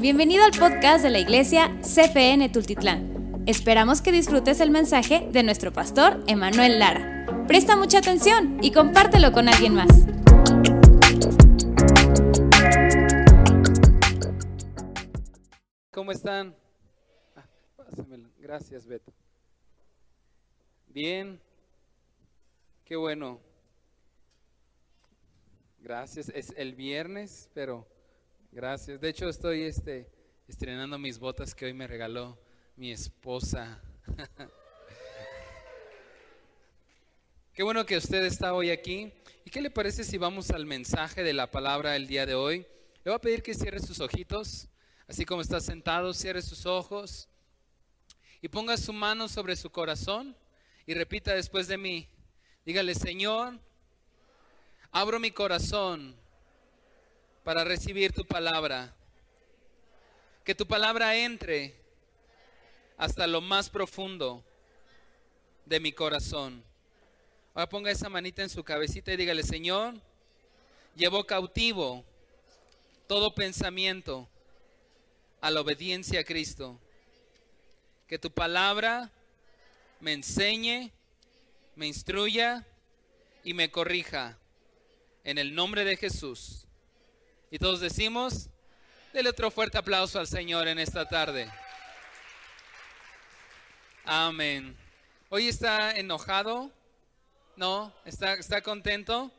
Bienvenido al podcast de la iglesia CFN Tultitlán. Esperamos que disfrutes el mensaje de nuestro pastor Emanuel Lara. Presta mucha atención y compártelo con alguien más. ¿Cómo están? Ah. Gracias, Beto. Bien. Qué bueno. Gracias. Es el viernes, pero gracias. De hecho, estoy este, estrenando mis botas que hoy me regaló mi esposa. Qué bueno que usted está hoy aquí. ¿Y qué le parece si vamos al mensaje de la palabra el día de hoy? Le voy a pedir que cierre sus ojitos, así como está sentado, cierre sus ojos y ponga su mano sobre su corazón y repita después de mí. Dígale, Señor, abro mi corazón para recibir tu palabra. Que tu palabra entre hasta lo más profundo de mi corazón. Ahora ponga esa manita en su cabecita y dígale, Señor, llevo cautivo todo pensamiento a la obediencia a Cristo. Que tu palabra me enseñe, me instruya y me corrija. En el nombre de Jesús. Y todos decimos, dele otro fuerte aplauso al Señor en esta tarde. Amén. Hoy está enojado, ¿No? ¿Está, está contento?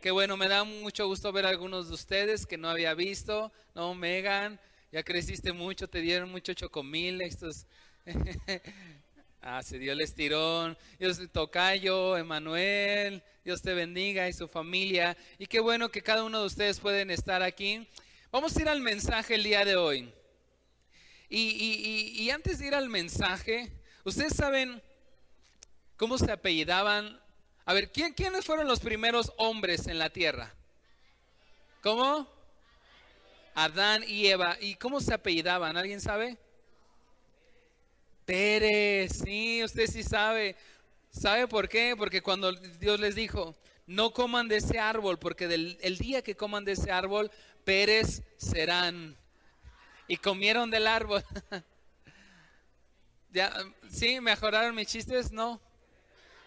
Qué bueno, me da mucho gusto ver a algunos de ustedes que no había visto. No, Megan, ya creciste mucho, te dieron mucho chocomil. Estos. ah, se dio el estirón. Dios tocayo, Emanuel, Dios te bendiga y su familia. Y qué bueno que cada uno de ustedes pueden estar aquí. Vamos a ir al mensaje el día de hoy. Y, y, y antes de ir al mensaje, ustedes saben cómo se apellidaban a ver, ¿quién, ¿quiénes fueron los primeros hombres en la tierra? ¿Cómo? Adán y Eva. ¿Y cómo se apellidaban? ¿Alguien sabe? Pérez, sí, usted sí sabe. ¿Sabe por qué? Porque cuando Dios les dijo, no coman de ese árbol, porque del, el día que coman de ese árbol, Pérez serán. Y comieron del árbol. ¿Ya? ¿Sí? ¿Mejoraron mis chistes? No.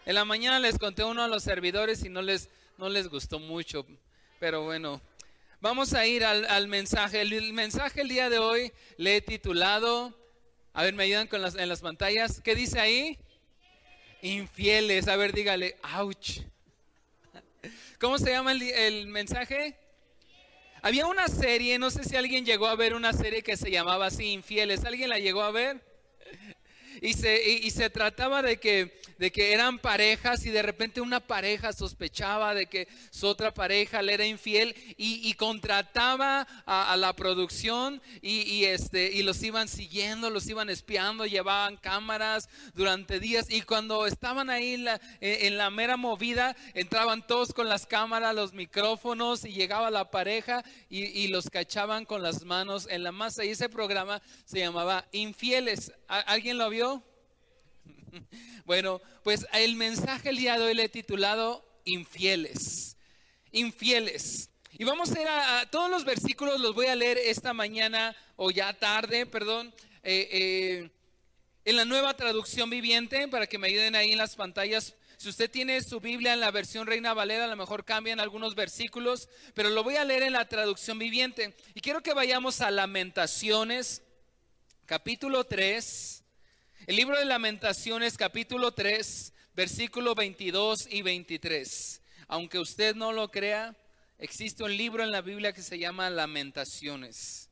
En la mañana les conté uno a los servidores y no les, no les gustó mucho, pero bueno. Vamos a ir al, mensaje. El, mensaje el día de hoy le he titulado, a ver, me ayudan con las, en las pantallas. ¿Qué dice ahí? Infieles. A ver, dígale, ouch. ¿Cómo se llama el, el mensaje? Había una serie, no sé si alguien llegó a ver una serie que se llamaba así, Infieles. ¿Alguien la llegó a ver? Y se, y se trataba de que de que eran parejas y de repente una pareja sospechaba de que su otra pareja le era infiel y, contrataba a, la producción y, este, y los iban siguiendo, los iban espiando, llevaban cámaras durante días y cuando estaban ahí en en la mera movida, entraban todos con las cámaras, los micrófonos y llegaba la pareja y, los cachaban con las manos en la masa y ese programa se llamaba Infieles. ¿Alguien lo vio? Bueno, pues el mensaje el día de hoy le he titulado Infieles. Infieles. Y vamos a ir a, todos los versículos, los voy a leer esta mañana o ya tarde, perdón, eh, eh, en la nueva traducción viviente, para que me ayuden ahí en las pantallas. Si usted tiene su Biblia en la versión Reina Valera, a lo mejor cambian algunos versículos, pero lo voy a leer en la traducción viviente. Y quiero que vayamos a Lamentaciones, capítulo 3 el libro de lamentaciones capítulo 3, versículo 22 y 23. Aunque usted no lo crea, existe un libro en la Biblia que se llama Lamentaciones.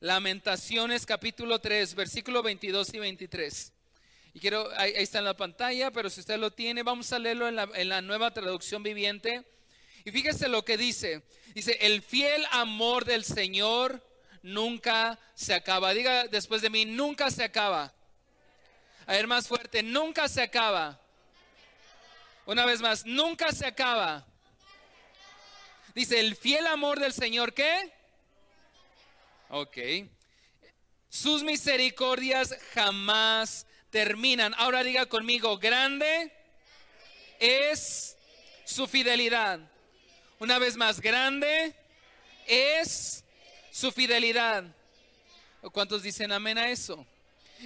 Lamentaciones capítulo 3, versículo 22 y 23. Y quiero, ahí, está en la pantalla, pero si usted lo tiene, vamos a leerlo en la, en la nueva traducción viviente. Y fíjese lo que dice. Dice, el fiel amor del Señor nunca se acaba. Diga después de mí, nunca se acaba. A ver, más fuerte, nunca se acaba. Una vez más, nunca se acaba. Dice, el fiel amor del Señor, ¿qué? Ok. Sus misericordias jamás terminan. Ahora diga conmigo, grande es su fidelidad. Una vez más, grande es Su fidelidad. ¿Cuántos dicen amén a eso?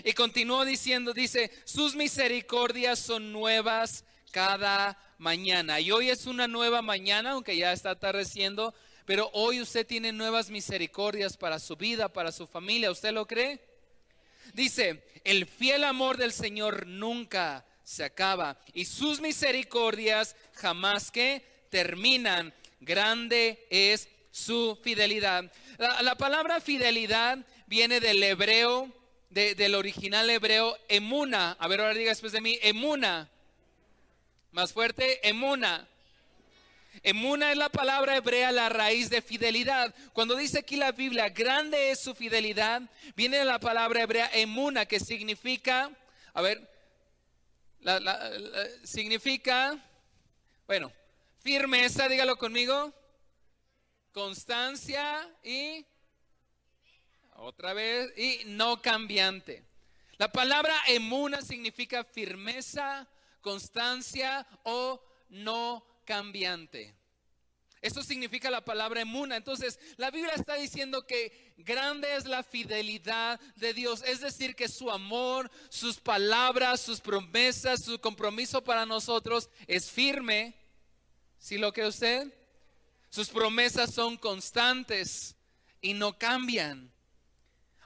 Y continuó diciendo, dice, sus misericordias son nuevas cada mañana. Y hoy es una nueva mañana, aunque ya está atardeciendo, pero hoy usted tiene nuevas misericordias para su vida, para su familia. ¿Usted lo cree? Dice, el fiel amor del Señor nunca se acaba y sus misericordias jamás que terminan. Grande es su fidelidad. La, palabra fidelidad viene del hebreo, del original hebreo, emuna. A ver, ahora diga después de mí, emuna. Más fuerte, emuna. Emuna es la palabra hebrea, la raíz de fidelidad. Cuando dice aquí la Biblia, grande es su fidelidad, viene de la palabra hebrea emuna, que significa, a ver, significa, bueno, firmeza, dígalo conmigo, constancia y, otra vez, y no cambiante. La palabra emuna significa firmeza, constancia o no cambiante. Eso significa la palabra emuna. Entonces, la Biblia está diciendo que grande es la fidelidad de Dios. Es decir, que su amor, sus palabras, sus promesas, su compromiso para nosotros es firme. ¿Sí lo que usted? Sus promesas son constantes y no cambian.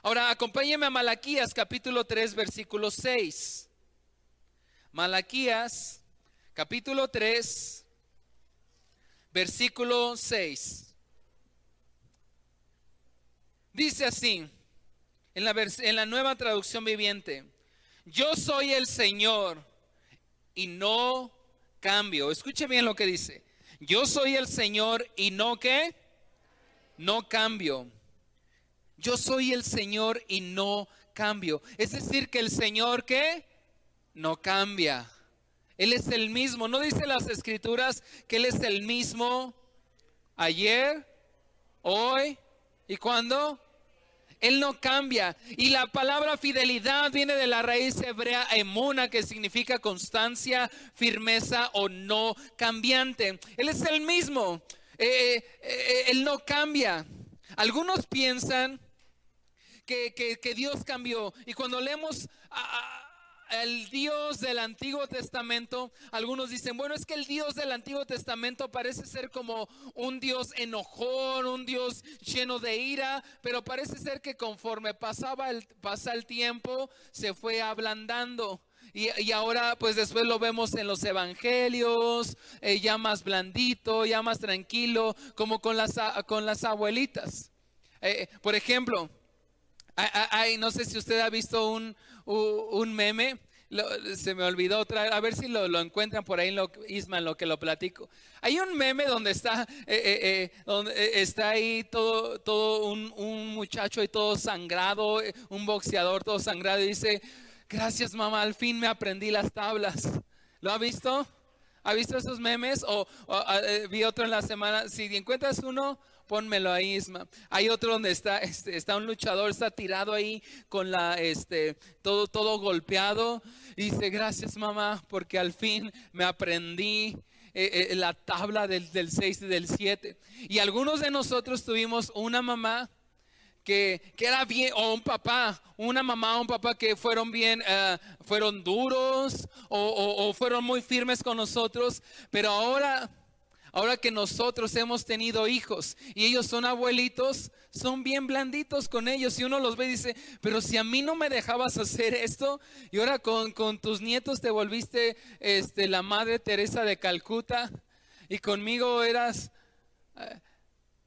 Ahora, acompáñeme a Malaquías capítulo 3, versículo 6. Malaquías capítulo 3, versículo 6. Dice así, en la, en la nueva traducción viviente, yo soy el Señor y no cambio. Escuche bien lo que dice. Yo soy el Señor y no qué? No cambio. Yo soy el Señor y no cambio. Es decir, que el Señor qué? No cambia. Él es el mismo. ¿No dice las escrituras que Él es el mismo ayer, hoy y cuándo? Él no cambia. Y la palabra fidelidad viene de la raíz hebrea emuna, que significa constancia, firmeza o no cambiante. Él es el mismo. Eh, eh, eh, él no cambia. Algunos piensan que, Dios cambió. Y cuando leemos el Dios del Antiguo Testamento, algunos dicen, bueno, es que el Dios del Antiguo Testamento parece ser como un Dios enojón, un Dios lleno de ira, pero parece ser que conforme pasaba el, pasa el tiempo, se fue ablandando. Y, ahora pues después lo vemos en los evangelios, eh, ya más blandito, ya más tranquilo, como con las, con las abuelitas. Eh, por ejemplo, no sé si usted ha visto un, un meme, se me olvidó otra a ver si lo, encuentran por ahí, lo, Isma, en lo que lo platico. Hay un meme donde está, eh, eh, eh, donde está ahí todo, todo un, un, muchacho y todo sangrado, un boxeador todo sangrado y dice, gracias mamá, al fin me aprendí las tablas. ¿Lo ha visto? ¿Ha visto esos memes? O, vi otro en la semana, si encuentras uno, pónmelo ahí, Isma. Hay otro donde está, este, está un luchador, está tirado ahí con la, este, todo, todo golpeado. Y dice, gracias mamá, porque al fin me aprendí eh, eh, la tabla del, del 6 y del 7. Y algunos de nosotros tuvimos una mamá que, era bien, o un papá, una mamá o un papá que fueron bien, eh, fueron duros o, fueron muy firmes con nosotros, pero ahora Ahora que nosotros hemos tenido hijos y ellos son abuelitos, son bien blanditos con ellos. Y uno los ve y dice, pero si a mí no me dejabas hacer esto, y ahora con, tus nietos te volviste este, la madre Teresa de Calcuta, y conmigo eras...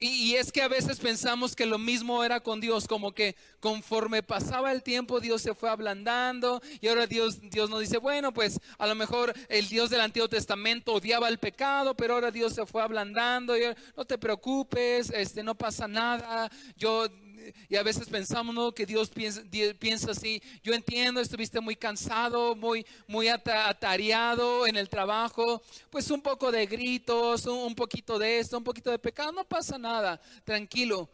Eh, y, es que a veces pensamos que lo mismo era con Dios, como que conforme pasaba el tiempo Dios se fue ablandando y ahora Dios, Dios nos dice, bueno, pues a lo mejor el Dios del Antiguo Testamento odiaba el pecado, pero ahora Dios se fue ablandando y no te preocupes, este, no pasa nada, yo y a veces pensamos que Dios piensa, así, yo entiendo, estuviste muy cansado, muy, muy atareado en el trabajo, pues un poco de gritos, un, poquito de esto, un poquito de pecado, no pasa nada, tranquilo.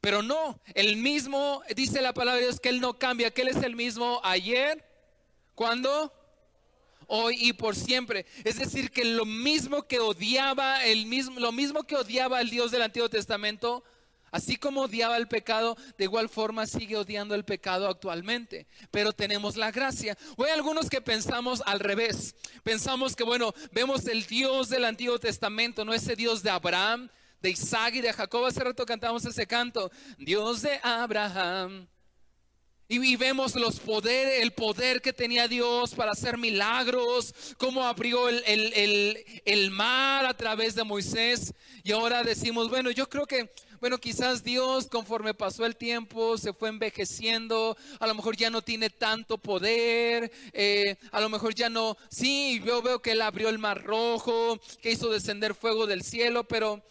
Pero no, el mismo, dice la palabra de Dios que Él no cambia, que Él es el mismo ayer, cuando hoy y por siempre. Es decir, que lo mismo que odiaba, el mismo, lo mismo que odiaba el Dios del Antiguo Testamento, Así como odiaba el pecado, de igual forma sigue odiando el pecado actualmente. Pero tenemos la gracia. O hay algunos que pensamos al revés. Pensamos que, bueno, vemos el Dios del Antiguo Testamento, no ese Dios de Abraham, de Isaac y de Jacob. Hace rato cantamos ese canto. Dios de Abraham. Y, vemos los poderes, el poder que tenía Dios para hacer milagros, cómo abrió el, el mar a través de Moisés. Y ahora decimos, bueno, yo creo que bueno, quizás Dios conforme pasó el tiempo se fue envejeciendo, a lo mejor ya no tiene tanto poder, eh, a lo mejor ya no, sí, yo veo que Él abrió el mar rojo, que hizo descender fuego del cielo, pero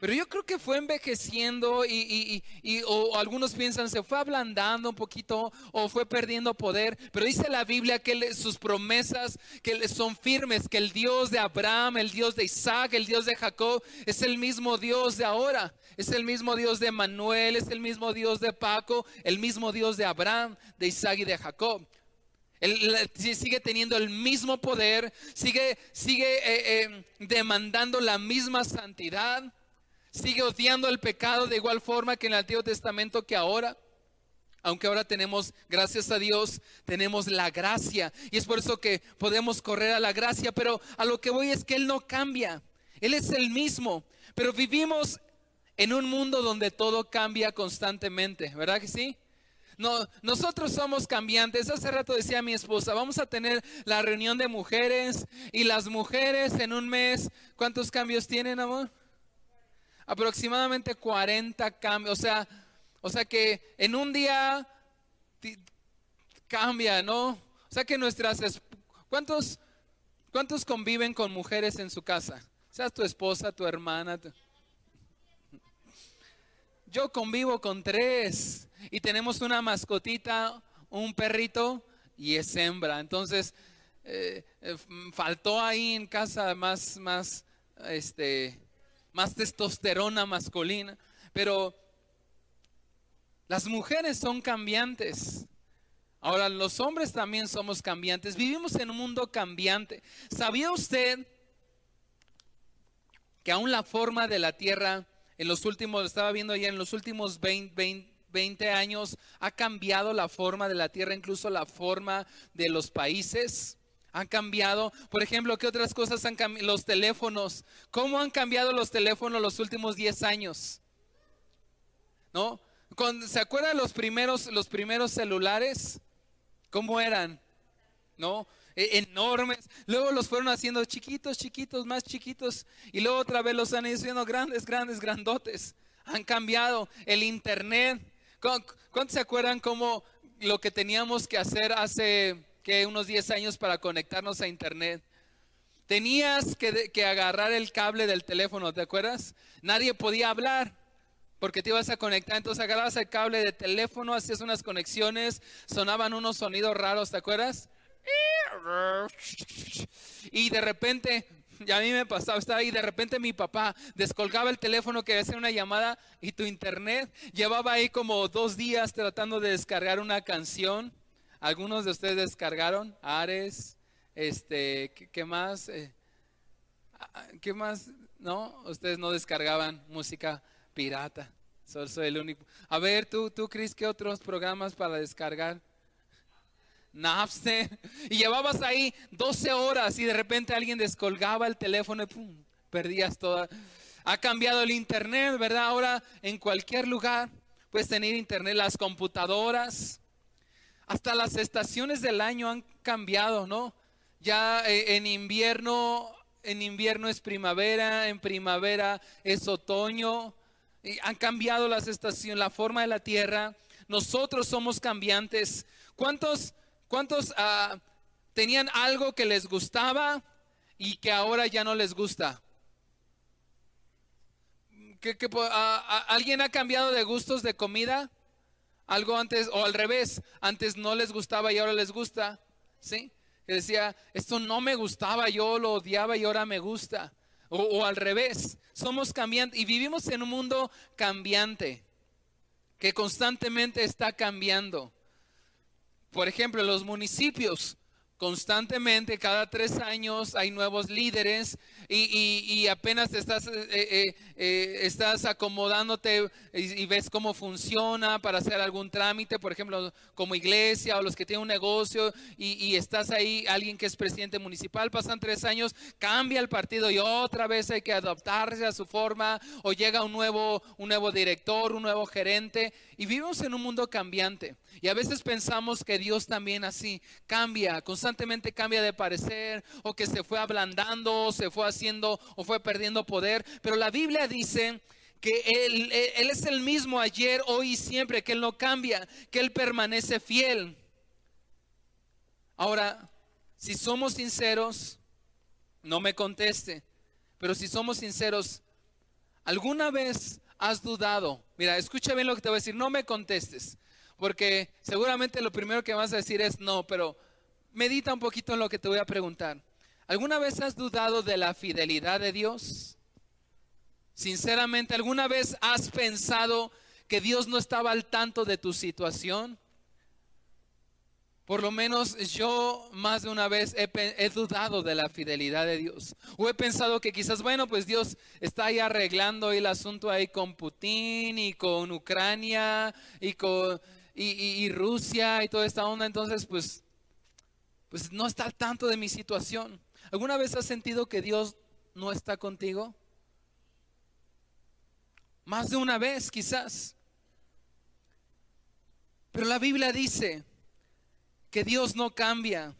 pero yo creo que fue envejeciendo y, o algunos piensan se fue ablandando un poquito o fue perdiendo poder. Pero dice la Biblia que sus promesas que son firmes, que el Dios de Abraham, el Dios de Isaac, el Dios de Jacob es el mismo Dios de ahora. Es el mismo Dios de Manuel, es el mismo Dios de Paco, el mismo Dios de Abraham, de Isaac y de Jacob. Él sigue teniendo el mismo poder, sigue, sigue eh, eh, demandando la misma santidad sigue odiando el pecado de igual forma que en el Antiguo Testamento que ahora. Aunque ahora tenemos, gracias a Dios, tenemos la gracia. Y es por eso que podemos correr a la gracia. Pero a lo que voy es que Él no cambia. Él es el mismo. Pero vivimos en un mundo donde todo cambia constantemente. ¿Verdad que sí? No, nosotros somos cambiantes. Hace rato decía mi esposa, vamos a tener la reunión de mujeres y las mujeres en un mes, ¿cuántos cambios tienen, amor? Aproximadamente 40 cambios. O sea, o sea que en un día cambia, ¿no? O sea que nuestras... ¿Cuántos, cuántos conviven con mujeres en su casa? Seas tu esposa, tu hermana. Yo convivo con tres y tenemos una mascotita, un perrito y es hembra. Entonces, eh, eh, faltó ahí en casa más, más, este, más testosterona masculina, pero las mujeres son cambiantes. Ahora, los hombres también somos cambiantes. Vivimos en un mundo cambiante. ¿Sabía usted que aún la forma de la tierra en los últimos, estaba viendo ya en los últimos 20 años, ha cambiado la forma de la tierra, incluso la forma de los países? Han cambiado, por ejemplo, ¿qué otras cosas han cambiado? Los teléfonos. ¿Cómo han cambiado los teléfonos los últimos 10 años? ¿No? ¿Se acuerdan los primeros, los primeros celulares? ¿Cómo eran? ¿No? E, enormes. Luego los fueron haciendo chiquitos, chiquitos, más chiquitos. Y luego otra vez los han ido haciendo grandes, grandes, grandotes. Han cambiado. El internet. ¿Cuántos se acuerdan cómo lo que teníamos que hacer hace unos 10 años para conectarnos a internet. Tenías que, agarrar el cable del teléfono, ¿te acuerdas? Nadie podía hablar porque te ibas a conectar. Entonces agarrabas el cable de teléfono, hacías unas conexiones, sonaban unos sonidos raros, ¿te acuerdas? Y de repente, ya a mí me pasaba, estaba ahí, de repente mi papá descolgaba el teléfono que hacer una llamada y tu internet llevaba ahí como dos días tratando de descargar una canción. Algunos de ustedes descargaron Ares, este, ¿qué, más? Eh, ¿Qué más? No, ustedes no descargaban música pirata. Soy el único. A ver, tú, tú, Chris, ¿qué otros programas para descargar? Napster. Y llevabas ahí 12 horas y de repente alguien descolgaba el teléfono y pum, perdías toda. Ha cambiado el internet, ¿verdad? Ahora en cualquier lugar puedes tener internet, las computadoras. Hasta las estaciones del año han cambiado, ¿no? Ya eh, en invierno, en invierno es primavera, en primavera es otoño. Han cambiado las estaciones, la forma de la tierra. Nosotros somos cambiantes. ¿Cuántos, cuántos ah, tenían algo que les gustaba y que ahora ya no les gusta? ¿Alguien ha cambiado de gustos de comida? Algo antes, o al revés, antes no les gustaba y ahora les gusta. ¿Sí? Que decía, esto no me gustaba, yo lo odiaba y ahora me gusta. O, al revés, somos cambiantes y vivimos en un mundo cambiante, que constantemente está cambiando. Por ejemplo, los municipios constantemente, cada tres años hay nuevos líderes y, apenas estás, eh, eh, eh, estás acomodándote y, ves cómo funciona para hacer algún trámite, por ejemplo, como iglesia o los que tienen un negocio y, estás ahí, alguien que es presidente municipal, pasan tres años, cambia el partido y otra vez hay que adaptarse a su forma o llega un nuevo, un nuevo director, un nuevo gerente y vivimos en un mundo cambiante. Y a veces pensamos que Dios también así cambia, constantemente cambia de parecer, o que se fue ablandando, o se fue haciendo, o fue perdiendo poder. Pero la Biblia dice que él, él es el mismo ayer, hoy y siempre, que Él no cambia, que Él permanece fiel. Ahora, si somos sinceros, no me conteste, pero si somos sinceros, ¿alguna vez has dudado? Mira, escucha bien lo que te voy a decir, no me contestes. Porque seguramente lo primero que vas a decir es no, pero medita un poquito en lo que te voy a preguntar. ¿Alguna vez has dudado de la fidelidad de Dios? Sinceramente, ¿alguna vez has pensado que Dios no estaba al tanto de tu situación? Por lo menos yo más de una vez he, dudado de la fidelidad de Dios. O he pensado que quizás, bueno, pues Dios está ahí arreglando el asunto ahí con Putin y con Ucrania y con, y, Rusia y toda esta onda, entonces pues, pues no está al tanto de mi situación. ¿Alguna vez has sentido que Dios no está contigo? Más de una vez quizás. Pero la Biblia dice que Dios no cambia.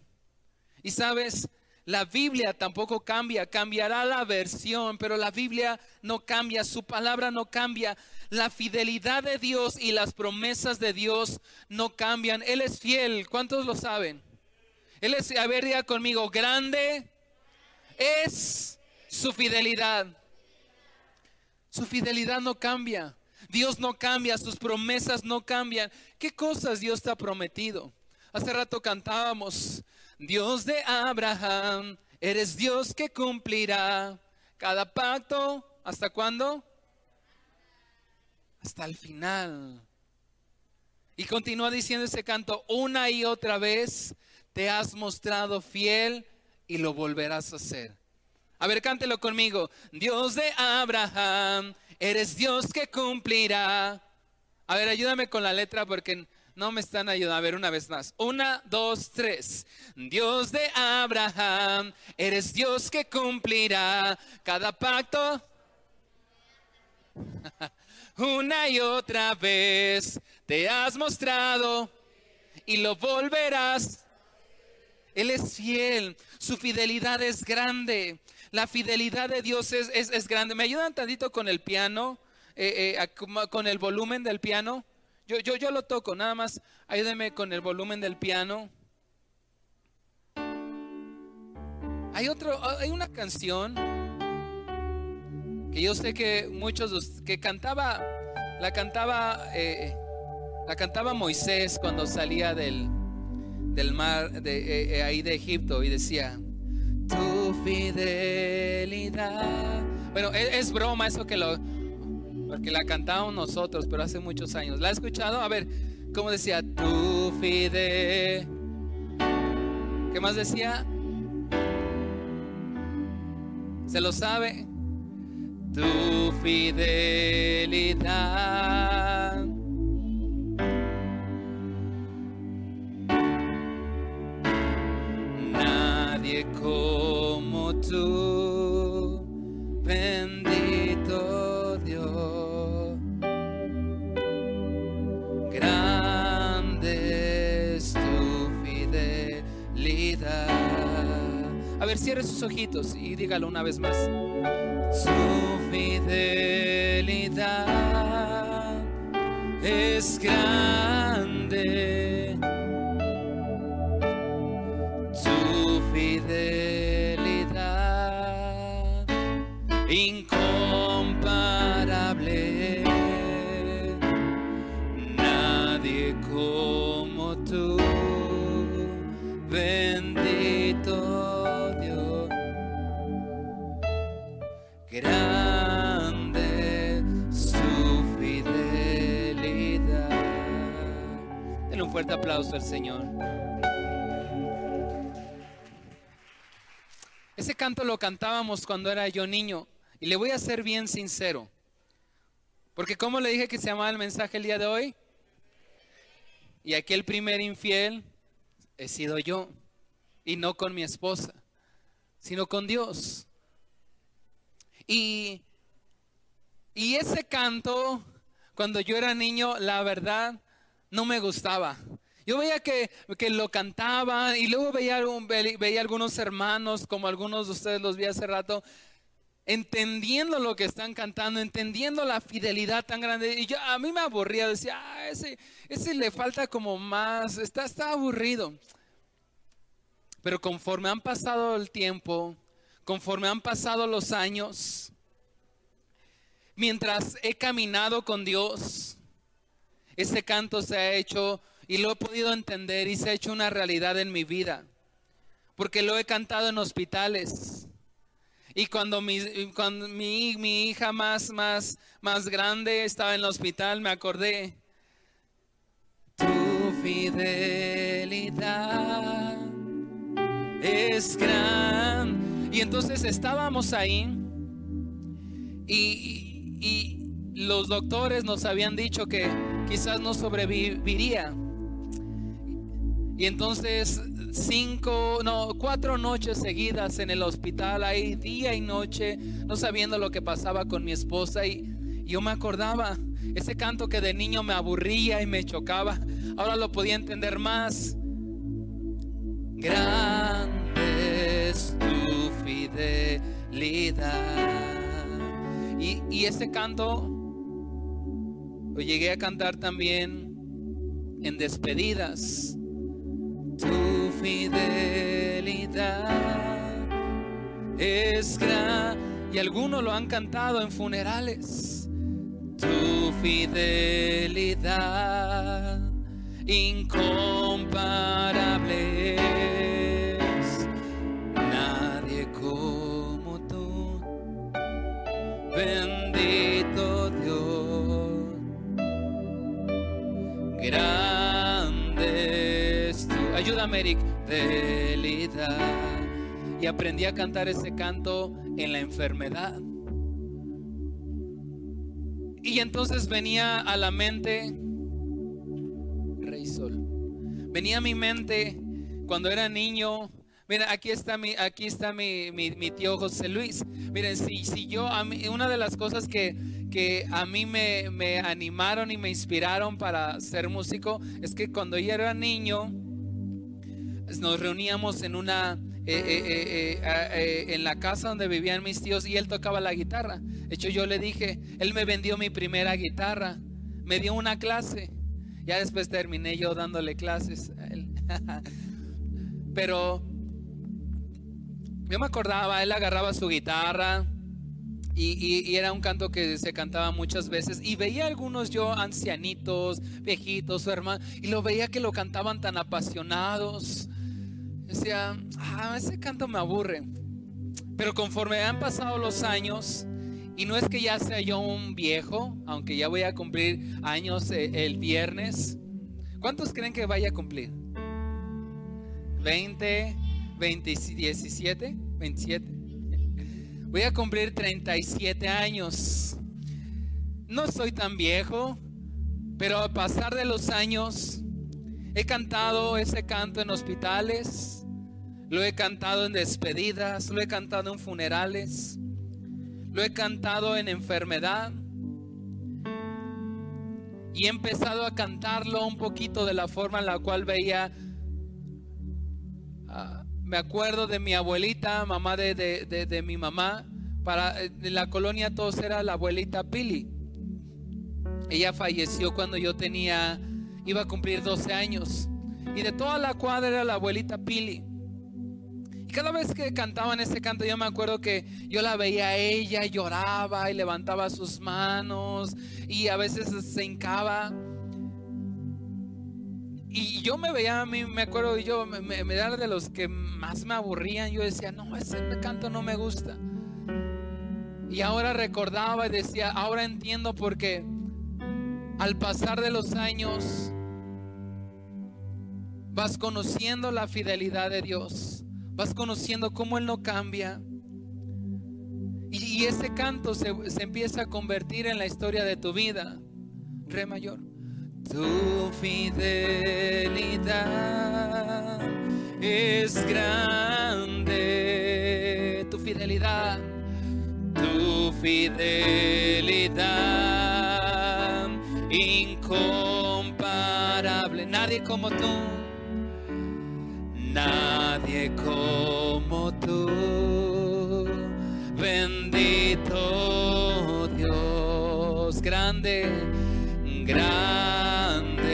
Y sabes, la Biblia tampoco cambia, cambiará la versión, pero la Biblia no cambia, su palabra no cambia. La fidelidad de Dios y las promesas de Dios no cambian. Él es fiel. ¿Cuántos lo saben? Él es, a ver, diga conmigo, grande es su fidelidad. Su fidelidad no cambia. Dios no cambia, sus promesas no cambian. ¿Qué cosas Dios te ha prometido? Hace rato cantábamos, Dios de Abraham, eres Dios que cumplirá cada pacto. ¿Hasta cuándo? hasta el final. Y continúa diciendo ese canto, una y otra vez te has mostrado fiel y lo volverás a hacer. A ver, cántelo conmigo. Dios de Abraham, eres Dios que cumplirá. A ver, ayúdame con la letra porque no me están ayudando. A ver, una vez más. Una, dos, tres. Dios de Abraham, eres Dios que cumplirá cada pacto. Una y otra vez te has mostrado y lo volverás. Él es fiel, su fidelidad es grande. La fidelidad de Dios es, es, grande. ¿Me ayudan tantito con el piano? Eh, eh, con el volumen del piano. Yo, yo, yo lo toco, nada más ayúdenme con el volumen del piano. Hay otro, hay una canción que yo sé que muchos que cantaba, la cantaba, eh, la cantaba Moisés cuando salía del, del mar de eh, eh, ahí de Egipto y decía, tu fidelidad. Bueno, es, es, broma eso que lo, porque la cantamos nosotros, pero hace muchos años. ¿La ha escuchado? A ver, ¿cómo decía? Tu fidelidad. ¿Qué más decía? ¿Se lo sabe? tu fidelidad. Como tú, bendito Dios. Grande es tu fidelidad. A ver, cierre sus ojitos y dígalo una vez más su fidelidad es grande. Incomparable. Nadie como tú. grande su fidelidad. Denle un fuerte aplauso al Señor. canto lo cantábamos cuando era yo niño. Y le voy a ser bien sincero. Porque como le dije que se llamaba el mensaje el día de hoy? Y aquí el primer infiel he sido yo. Y no con mi esposa, sino con Dios. Y, y ese canto, cuando yo era niño, la verdad, no me gustaba. Yo veía que, lo cantaban y luego veía, veía algunos hermanos, como algunos de ustedes los vi hace rato, entendiendo lo que están cantando, entendiendo la fidelidad tan grande. Y yo, a mí me aburría, decía, ah, ese, ese le falta como más, está, está aburrido. Pero conforme han pasado el tiempo, conforme han pasado los años, mientras he caminado con Dios, ese canto se ha hecho y lo he podido entender y se ha hecho una realidad en mi vida. Porque lo he cantado en hospitales. Y cuando mi, cuando mi, mi hija más, más, más grande estaba en el hospital, me acordé. Tu fidelidad es gran. Y entonces estábamos ahí y, y los doctores nos habían dicho que quizás no sobreviviría. Y entonces cinco, no, cuatro noches seguidas en el hospital, ahí día y noche, no sabiendo lo que pasaba con mi esposa. Y yo me acordaba, ese canto que de niño me aburría y me chocaba, ahora lo podía entender más. Grande es tu fidelidad. Y, y ese canto lo llegué a cantar también en despedidas tu fidelidad es gran. Y algunos lo han cantado en funerales. Tu fidelidad incomparable. Nadie como tú. Bendito Dios. Ayúdame, Y aprendí a cantar ese canto en la enfermedad. Y entonces venía a la mente, Rey Sol, venía a mi mente cuando era niño. Mira, aquí está mi, aquí está mi, mi, tío José Luis. Miren, si, si yo, a mí, una de las cosas que, que a mí me, me animaron y me inspiraron para ser músico es que cuando yo era niño, nos reuníamos en una eh, eh, eh, en la casa donde vivían mis tíos y él tocaba la guitarra. De hecho, yo le dije, él me vendió mi primera guitarra, me dio una clase. Ya después terminé yo dándole clases a él. Pero yo me acordaba, él agarraba su guitarra y, y, era un canto que se cantaba muchas veces y veía algunos yo ancianitos, viejitos, su hermano, y lo veía que lo cantaban tan apasionados decía, ah, ese canto me aburre. Pero conforme han pasado los años, y no es que ya sea yo un viejo, aunque ya voy a cumplir años eh, el viernes. ¿Cuántos creen que vaya a cumplir? ¿20, 20, 17, 27? Voy a cumplir 37 años. No soy tan viejo, pero al pasar de los años, he cantado ese canto en hospitales, lo he cantado en despedidas, lo he cantado en funerales, lo he cantado en enfermedad. Y he empezado a cantarlo un poquito de la forma en la cual veía, ah, me acuerdo de mi abuelita, mamá de, mi mamá, para en la colonia todos era la abuelita Pili. Ella falleció cuando yo tenía, iba a cumplir 12 años. Y de toda la cuadra era la abuelita Pili. Y cada vez que cantaban ese canto, yo me acuerdo que yo la veía a ella, lloraba y levantaba sus manos y a veces se hincaba. Y yo me veía a mí, me acuerdo, yo me, me, era de los que más me aburrían. Yo decía, no, ese canto no me gusta. Y ahora recordaba y decía, ahora entiendo porque al pasar de los años vas conociendo la fidelidad de Dios vas conociendo cómo Él no cambia, Y ese canto se, se empieza a convertir en la historia de tu vida. Re mayor. Tu fidelidad es grande. Tu fidelidad. Tu fidelidad incomparable. Nadie como tú. Nadie como tú. Bendito Dios, grande, grande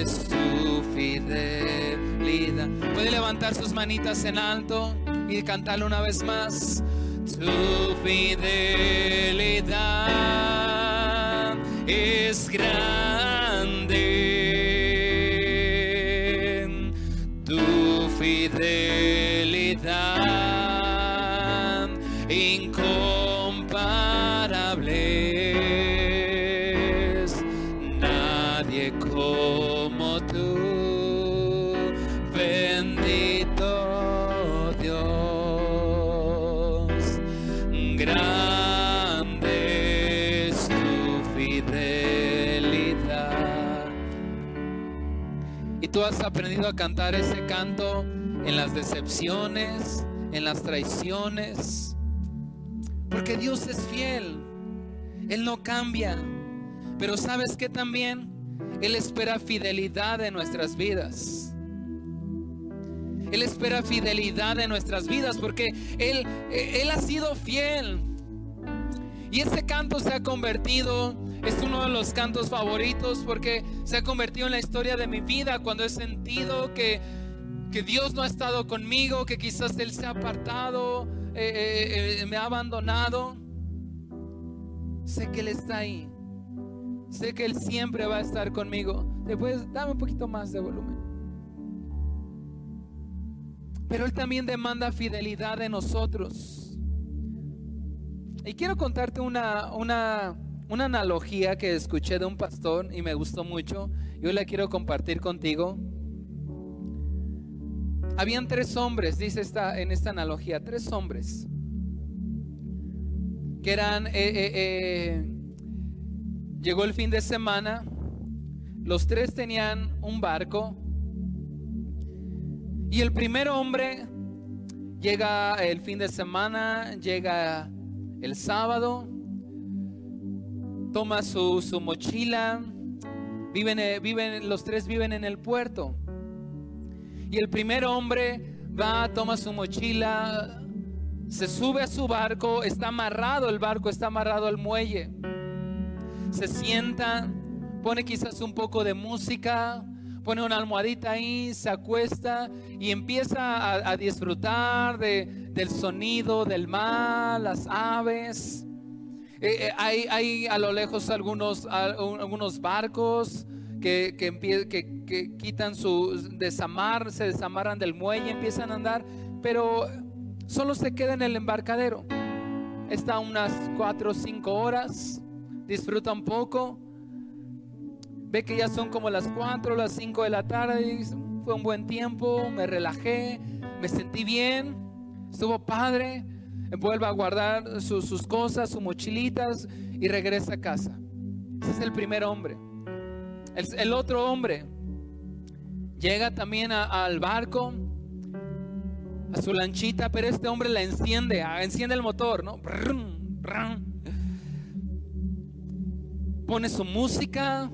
es tu fidelidad. Puede levantar sus manitas en alto y cantarlo una vez más. Tu fidelidad es grande. A cantar ese canto en las decepciones, en las traiciones. Porque Dios es fiel. Él no cambia. Pero sabes que también Él espera fidelidad de nuestras vidas. Él espera fidelidad de nuestras vidas porque Él, Él ha sido fiel. Y ese canto se ha convertido, es uno de los cantos favoritos porque se ha convertido en la historia de mi vida cuando he sentido que, que Dios no ha estado conmigo, que quizás Él se ha apartado, eh, eh, eh, me ha abandonado. Sé que Él está ahí. Sé que Él siempre va a estar conmigo. Después, dame un poquito más de volumen. Pero Él también demanda fidelidad de nosotros. Y quiero contarte una, una, una analogía que escuché de un pastor y me gustó mucho. Yo la quiero compartir contigo. Habían tres hombres, dice esta, en esta analogía, tres hombres que eran, eh, eh, eh, llegó el fin de semana, los tres tenían un barco y el primer hombre llega el fin de semana, llega el sábado, toma su, su mochila, viven, viven, los tres viven en el puerto. Y el primer hombre va, toma su mochila, se sube a su barco, está amarrado el barco, está amarrado al muelle. Se sienta, pone quizás un poco de música, pone una almohadita ahí, se acuesta y empieza a, a disfrutar de, del sonido del mar, las aves. Eh, eh, hay, hay, a lo lejos algunos, algunos barcos que, que, quitan su desamar, se desamarran del muelle, empiezan a andar, pero solo se queda en el embarcadero. Está unas cuatro o cinco horas, disfruta un poco, ve que ya son como las cuatro o las cinco de la tarde, fue un buen tiempo, me relajé, me sentí bien, estuvo padre, vuelve a guardar sus, cosas, sus mochilitas y regresa a casa. Ese es el primer hombre. El, el otro hombre llega también al barco, a su lanchita, pero este hombre la enciende, enciende el motor, ¿no? Pone su música,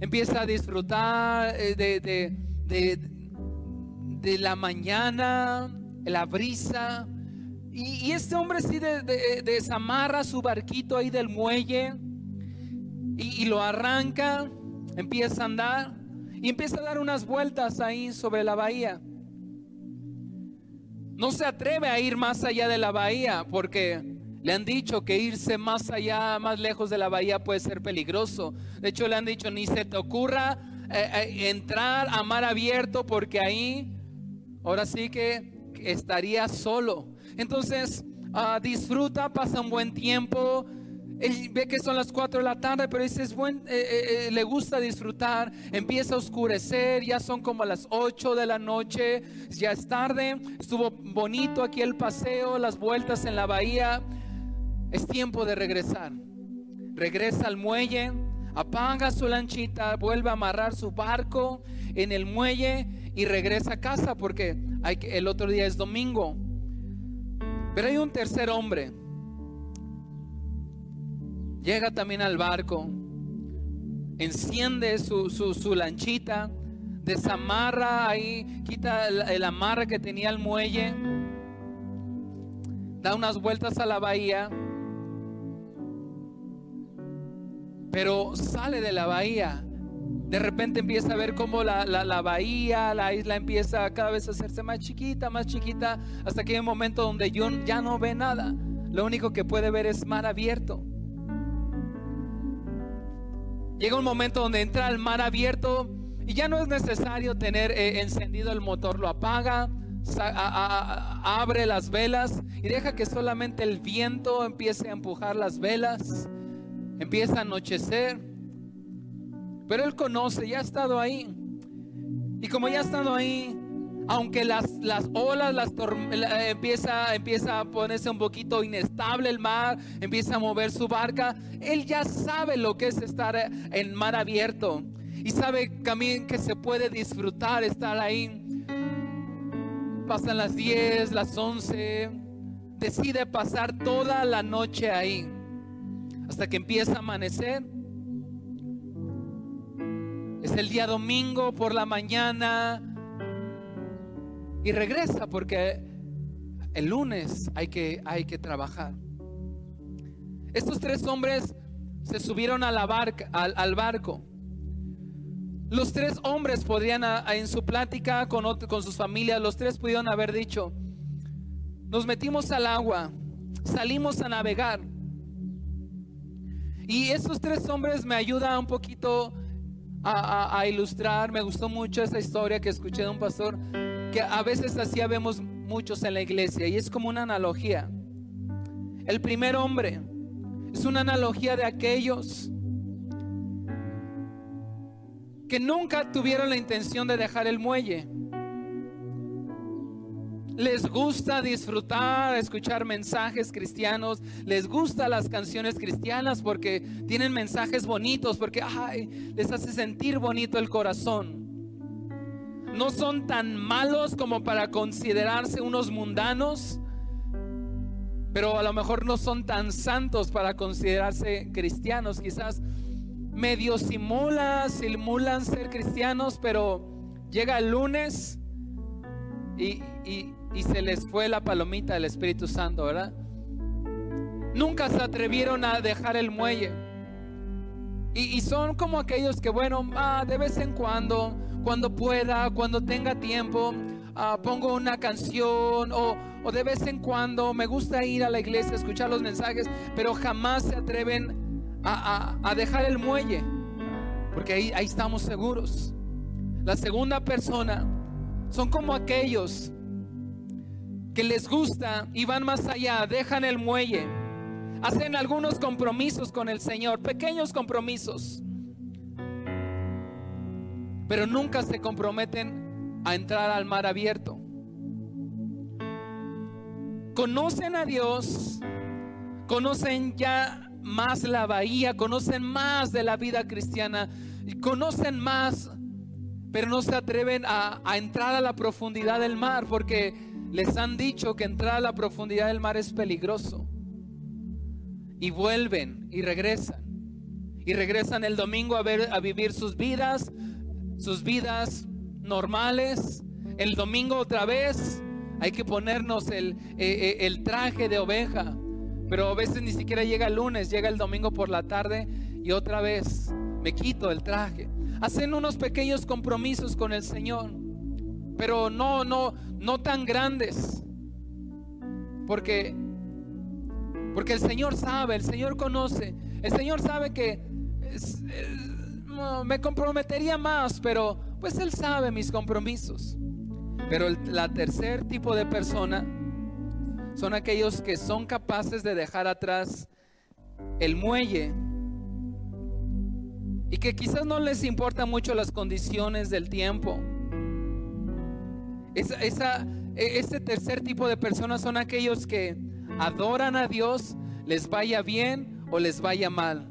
empieza a disfrutar de, de la mañana, la brisa. Y, este hombre sí desamarra su barquito ahí del muelle y, y lo arranca, empieza a andar y empieza a dar unas vueltas ahí sobre la bahía. No se atreve a ir más allá de la bahía porque le han dicho que irse más allá, más lejos de la bahía puede ser peligroso. De hecho, le han dicho, ni se te ocurra eh, eh, entrar a mar abierto porque ahí, ahora sí que estaría solo. Entonces, uh, disfruta, pasa un buen tiempo. Él ve que son las 4 de la tarde, pero dice, es buen, eh, eh, le gusta disfrutar. Empieza a oscurecer, ya son como las 8 de la noche, ya es tarde. Estuvo bonito aquí el paseo, las vueltas en la bahía. es tiempo de regresar. Regresa al muelle, apaga su lanchita, vuelve a amarrar su barco en el muelle y regresa a casa porque hay el otro día es domingo. Pero hay un tercer hombre. Llega también al barco, enciende su, su, lanchita, desamarra ahí, quita el, el amarre que tenía el muelle, da unas vueltas a la bahía pero sale de la bahía. De repente empieza a ver cómo la, bahía, la isla empieza cada vez a hacerse más chiquita, más chiquita, hasta que hay un momento donde John ya no ve nada. Lo único que puede ver es mar abierto. Llega un momento donde entra al mar abierto y ya no es necesario tener eh, encendido el motor, lo apaga, abre las velas y deja que solamente el viento empiece a empujar las velas Empieza a anochecer. Pero Él conoce, ya ha estado ahí. Y como ya ha estado ahí, aunque las, las olas, las empieza, empieza a ponerse un poquito inestable el mar, empieza a mover su barca, Él ya sabe lo que es estar en mar abierto. Y sabe también que se puede disfrutar estar ahí. Pasan las 10, las 11. Decide pasar toda la noche ahí hasta que empieza a amanecer. Es el día domingo por la mañana y regresa porque el lunes hay que, hay que trabajar. Estos tres hombres se subieron al, barco. Los tres hombres podrían, en su plática con, sus familias, los tres pudieron haber dicho, nos metimos al agua, salimos a navegar. Y esos tres hombres me ayudan un poquito a, ilustrar. Me gustó mucho esa historia que escuché de un pastor, que a veces así vemos muchos en la iglesia. Y es como una analogía. El primer hombre es una analogía de aquellos que nunca tuvieron la intención de dejar el muelle les gusta disfrutar, escuchar mensajes cristianos, les gusta las canciones cristianas porque tienen mensajes bonitos, porque les hace sentir bonito el corazón. No son tan malos como para considerarse unos mundanos, pero a lo mejor no son tan santos para considerarse cristianos. Quizás medio simulan, simulan ser cristianos, pero llega el lunes y, y se les fue la palomita del Espíritu Santo, ¿verdad? Nunca se atrevieron a dejar el muelle. Y, son como aquellos que, bueno, ah, de vez en cuando, cuando pueda, cuando tenga tiempo, ah, pongo una canción o, de vez en cuando me gusta ir a la iglesia, escuchar los mensajes, pero jamás se atreven a, dejar el muelle, porque ahí, ahí estamos seguros. La segunda persona son como aquellos que les gusta y van más allá, dejan el muelle, hacen algunos compromisos con el Señor, pequeños compromisos, pero nunca se comprometen a entrar al mar abierto. Conocen a Dios, conocen ya más la bahía, conocen más de la vida cristiana, conocen más, pero no se atreven a, a entrar a la profundidad del mar porque les han dicho que entrar a la profundidad del mar es peligroso. Y vuelven y regresan. Y regresan el domingo a, ver, a vivir sus vidas, sus vidas normales. El domingo otra vez hay que ponernos el, eh, eh, el traje de oveja. Pero a veces ni siquiera llega el lunes, llega el domingo por la tarde y otra vez me quito el traje. Hacen unos pequeños compromisos con el Señor pero no, no, no tan grandes. Porque, porque el Señor sabe, el Señor conoce, el Señor sabe que me comprometería más, pero pues Él sabe mis compromisos. Pero el la tercer tipo de persona son aquellos que son capaces de dejar atrás el muelle y que quizás no les importa mucho las condiciones del tiempo esa, e, este tercer tipo de personas son aquellos que adoran a Dios, les vaya bien o les vaya mal.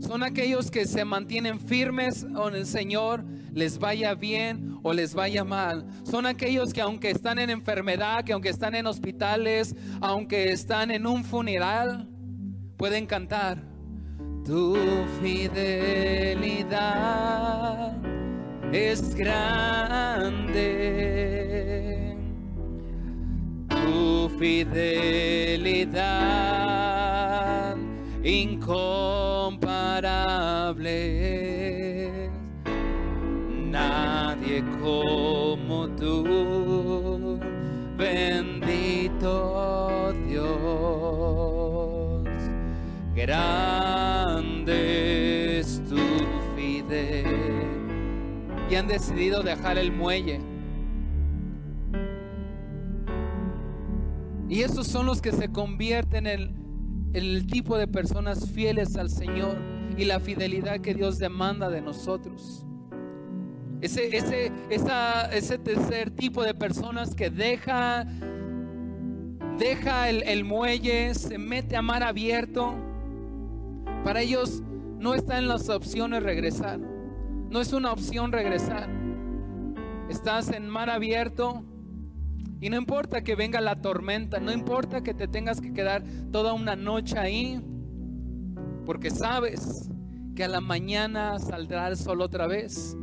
Son aquellos que se mantienen firmes con el Señor, les vaya bien o les vaya mal. Son aquellos que aunque están en enfermedad, que aunque están en hospitales, aunque están en un funeral, pueden cantar. Tu fidelidad es grande. Tu fidelidad incomparable. Nadie como tú, bendito Dios. Grande Y han decidido dejar el muelle. Y esos son los que se convierten en el tipo de personas fieles al Señor y la fidelidad que Dios demanda de nosotros. Ese, ese, ese tercer tipo de personas que deja, el, el muelle, se mete a mar abierto. Para ellos no está en las opciones regresar. No es una opción regresar. Estás en mar abierto, y no importa que venga la tormenta, no importa que te tengas que quedar toda una noche ahí, porque sabes que a la mañana saldrá el sol otra vez.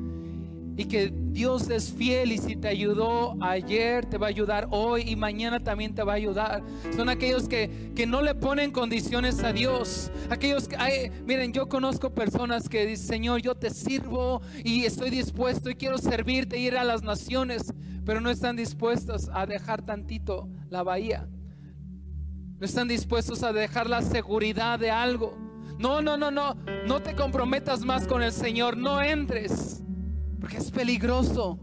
Y que Dios es fiel y si te ayudó ayer, te va a ayudar hoy y mañana también te va a ayudar. Son aquellos que, que no le ponen condiciones a Dios. Aquellos que, miren, yo conozco personas que dicen, Señor, yo te sirvo y estoy dispuesto y quiero servirte ir a las naciones pero no están dispuestos a dejar tantito la bahía. No están dispuestos a dejar la seguridad de algo. No, no, no, no. No te comprometas más con el Señor. No entres. Porque es peligroso.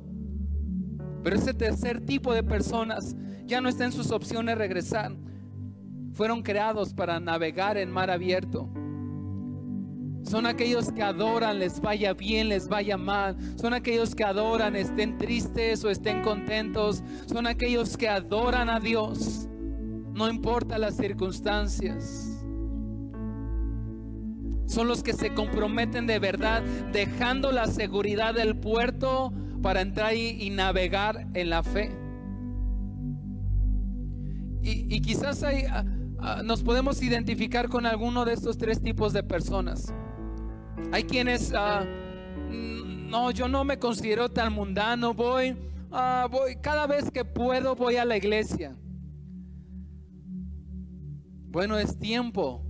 Pero ese tercer tipo de personas ya no está en sus opciones regresar. Fueron creados para navegar en mar abierto. Son aquellos que adoran, les vaya bien, les vaya mal. Son aquellos que adoran, estén tristes o estén contentos. Son aquellos que adoran a Dios. No importa las circunstancias. Son los que se comprometen de verdad, dejando la seguridad del puerto para entrar y, navegar en la fe. Y, quizás ah, ah, nos podemos identificar con alguno de estos tres tipos de personas. Hay quienes, ah, mm, no, yo no me considero tan mundano, voy, voy, cada vez que puedo voy a la iglesia. Bueno, es tiempo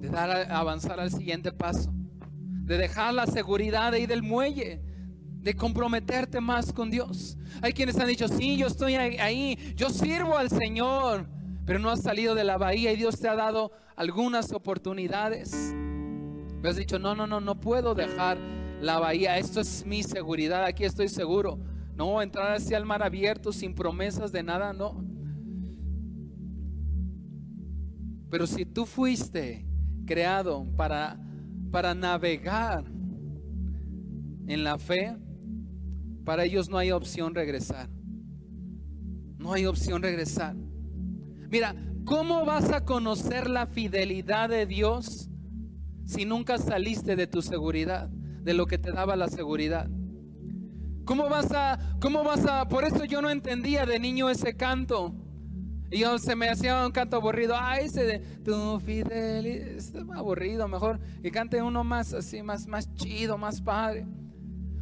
de dar avanzar al siguiente paso, de dejar la seguridad ahí del muelle, de comprometerte más con Dios. Hay quienes han dicho, sí, yo estoy ahí, yo sirvo al Señor, pero no has salido de la bahía y Dios te ha dado algunas oportunidades. Me has dicho, no, no, no, no puedo dejar la bahía. Esto es mi seguridad. Aquí estoy seguro. No, entrar hacia el mar abierto sin promesas de nada, no. Pero si tú fuiste creado para, para navegar en la fe, para ellos no hay opción regresar. No hay opción regresar. Mira, ¿cómo vas a conocer la fidelidad de Dios si nunca saliste de tu seguridad, de lo que te daba la seguridad? ¿Cómo vas a, cómo vas a, por eso yo no entendía de niño ese canto. Y yo se me hacía un canto aburrido. Ah, ese de tu fidelidad. Aburrido, mejor. Y cante uno más así, más, más chido, más padre.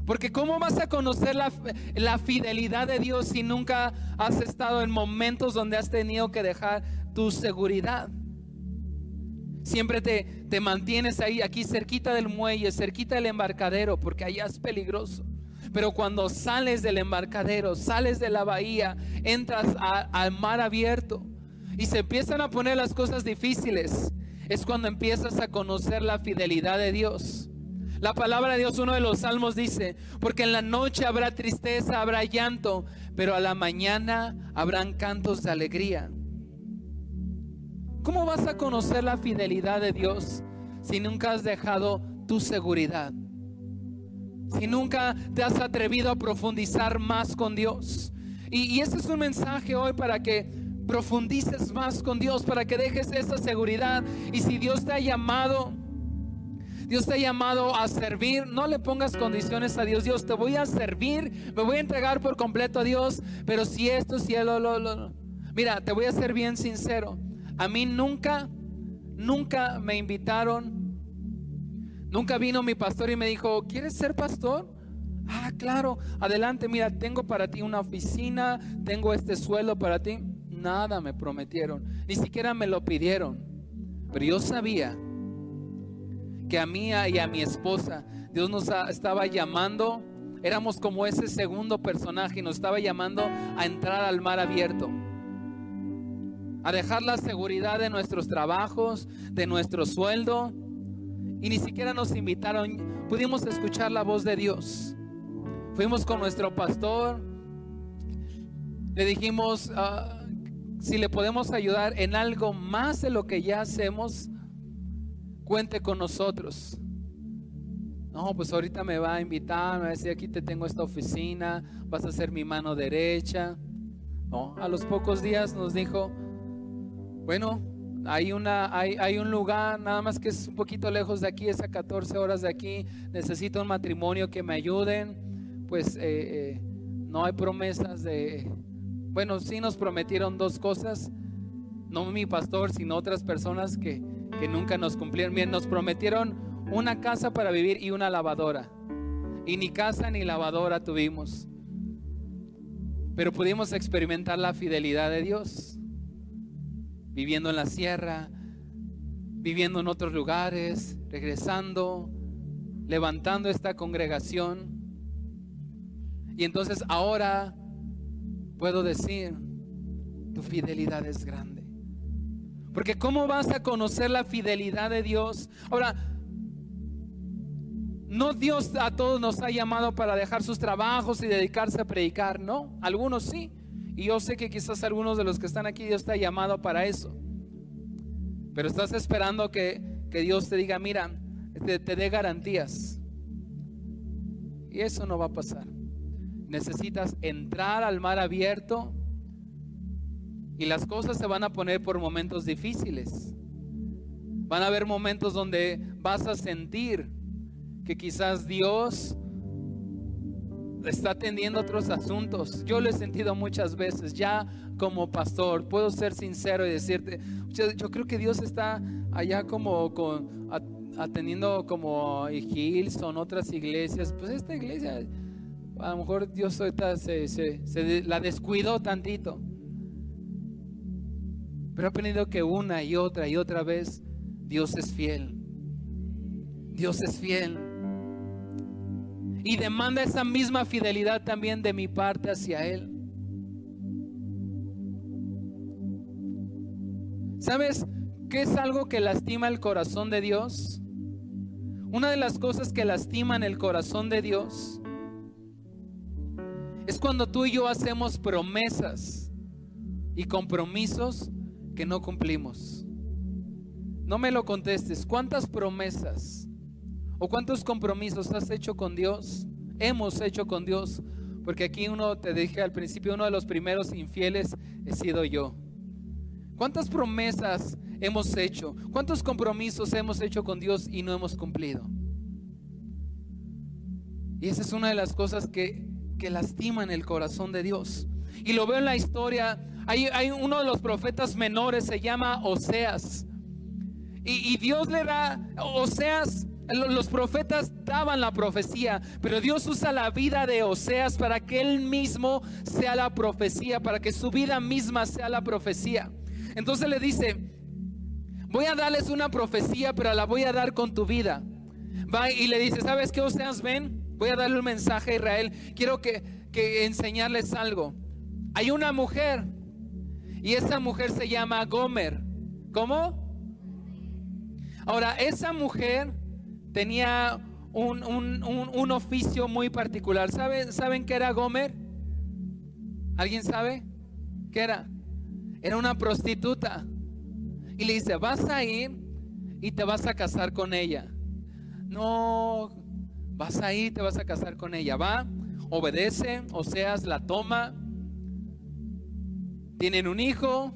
Porque ¿cómo vas a conocer la, la, fidelidad de Dios si nunca has estado en momentos donde has tenido que dejar tu seguridad? Siempre te, te mantienes ahí, aquí cerquita del muelle, cerquita del embarcadero, porque allá es peligroso. Pero cuando sales del embarcadero, sales de la bahía, entras al mar abierto y se empiezan a poner las cosas difíciles, es cuando empiezas a conocer la fidelidad de Dios. La palabra de Dios, uno de los salmos dice, porque en la noche habrá tristeza, habrá llanto, pero a la mañana habrán cantos de alegría. ¿Cómo vas a conocer la fidelidad de Dios si nunca has dejado tu seguridad? Si nunca te has atrevido a profundizar más con Dios. Y, ese es un mensaje hoy para que profundices más con Dios, para que dejes esa seguridad. Y si Dios te ha llamado, Dios te ha llamado a servir, no le pongas condiciones a Dios. Dios, te voy a servir, me voy a entregar por completo a Dios, pero si esto, si lo, lo, lo. Mira, te voy a ser bien sincero. A mí nunca, nunca me invitaron, nunca vino mi pastor y me dijo, ¿quieres ser pastor? Ah, claro, adelante, mira, tengo para ti una oficina, tengo este suelo para ti. Nada me prometieron, ni siquiera me lo pidieron. Pero yo sabía que a mí y a mi esposa Dios nos estaba llamando, éramos como ese segundo personaje nos estaba llamando a entrar al mar abierto. A dejar la seguridad de nuestros trabajos, de nuestro sueldo. Y ni siquiera nos invitaron, pudimos escuchar la voz de Dios. Fuimos con nuestro pastor, le dijimos ah, si le podemos ayudar en algo más de lo que ya hacemos, cuente con nosotros. No, pues ahorita me va a invitar, me va a decir, aquí te tengo esta oficina, vas a ser mi mano derecha. No, a los pocos días nos dijo, bueno, hay, una, hay, hay, un lugar, nada más que es un poquito lejos de aquí, es a 14 horas de aquí, necesito un matrimonio que me ayuden pues eh, eh, no hay promesas de, bueno, sí nos prometieron dos cosas, no mi pastor, sino otras personas que, que nunca nos cumplieron. Bien, nos prometieron una casa para vivir y una lavadora. Y ni casa ni lavadora tuvimos. Pero pudimos experimentar la fidelidad de Dios. Viviendo en la sierra, viviendo en otros lugares, regresando, levantando esta congregación. Y entonces ahora puedo decir, tu fidelidad es grande. Porque ¿cómo vas a conocer la fidelidad de Dios? Ahora, no Dios a todos nos ha llamado para dejar sus trabajos y dedicarse a predicar, no, algunos sí. Y yo sé que quizás algunos de los que están aquí Dios te ha llamado para eso. Pero estás esperando que, Dios te diga, mira, te dé garantías. Y eso no va a pasar necesitas entrar al mar abierto y las cosas se van a poner por momentos difíciles. Van a haber momentos donde vas a sentir que quizás Dios está atendiendo otros asuntos. Yo lo he sentido muchas veces, ya como pastor, puedo ser sincero y decirte, yo, creo que Dios está allá como con, atendiendo como Hilson, otras iglesias. Pues esta iglesia a lo mejor Dios ahorita se, se, la descuidó tantito. Pero ha aprendido que una y otra y otra vez Dios es fiel. Dios es fiel. Y demanda esa misma fidelidad también de mi parte hacia Él. ¿Sabes qué es algo que lastima el corazón de Dios? Una de las cosas que lastiman el corazón de Dios es cuando tú y yo hacemos promesas y compromisos que no cumplimos. No me lo contestes. ¿Cuántas promesas o cuántos compromisos has hecho con Dios? Hemos hecho con Dios. Porque aquí uno, te dije al principio, uno de los primeros infieles he sido yo. ¿Cuántas promesas hemos hecho? ¿Cuántos compromisos hemos hecho con Dios y no hemos cumplido? Y esa es una de las cosas que que lastiman el corazón de Dios. Y lo veo en la historia. Hay, uno de los profetas menores, se llama Oseas. Y Dios le da, Oseas, los profetas daban la profecía, pero Dios usa la vida de Oseas para que él mismo sea la profecía, para que su vida misma sea la profecía. Entonces le dice, voy a darles una profecía, pero la voy a dar con tu vida. Va y le dice, ¿sabes qué, Oseas? Ven, Voy a darle un mensaje a Israel. Quiero que, enseñarles algo. Hay una mujer y esa mujer se llama Gomer. ¿Cómo? Ahora, esa mujer tenía un, oficio muy particular. ¿Saben, ¿Saben qué era Gomer? ¿Alguien sabe? ¿Qué era? Era una prostituta. Y le dice, vas a ir y te vas a casar con ella. No, Vas a ir, te vas a casar con ella. Va, obedece, o seas la toma. tienen un hijo.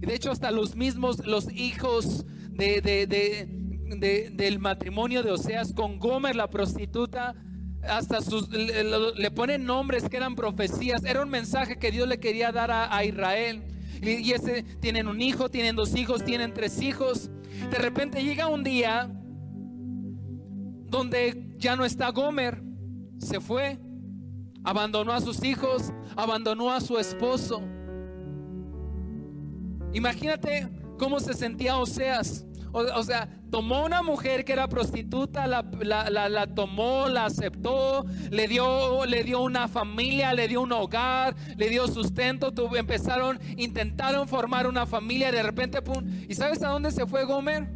Y de hecho hasta los mismos, los hijos de, de, del matrimonio de Oseas con Gomer, la prostituta, hasta sus, le, ponen nombres que eran profecías. Era un mensaje que Dios le quería dar a, Israel. Y, y, ese, tienen un hijo, tienen dos hijos, tienen tres hijos. De repente llega un día donde ya no está Gomer, se fue, abandonó a sus hijos, abandonó a su esposo. Imagínate cómo se sentía Oseas. O, sea, tomó una mujer que era prostituta, la, la, tomó, la aceptó, le dio, le dio una familia, le dio un hogar, le dio sustento. empezaron, intentaron formar una familia. De repente, pum. ¿Y sabes a dónde se fue Gomer?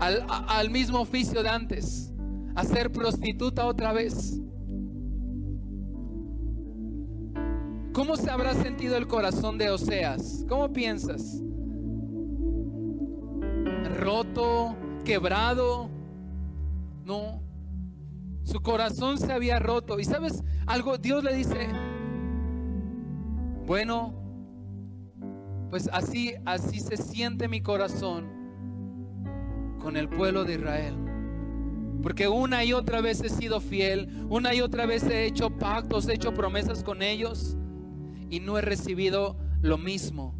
Al, al mismo oficio de antes, a ser prostituta otra vez. ¿Cómo se habrá sentido el corazón de Oseas? ¿Cómo piensas? Roto, quebrado. No, su corazón se había roto. Y sabes algo, Dios le dice, bueno, pues así, así se siente mi corazón con el pueblo de Israel. Porque una y otra vez he sido fiel, una y otra vez he hecho pactos, he hecho promesas con ellos y no he recibido lo mismo.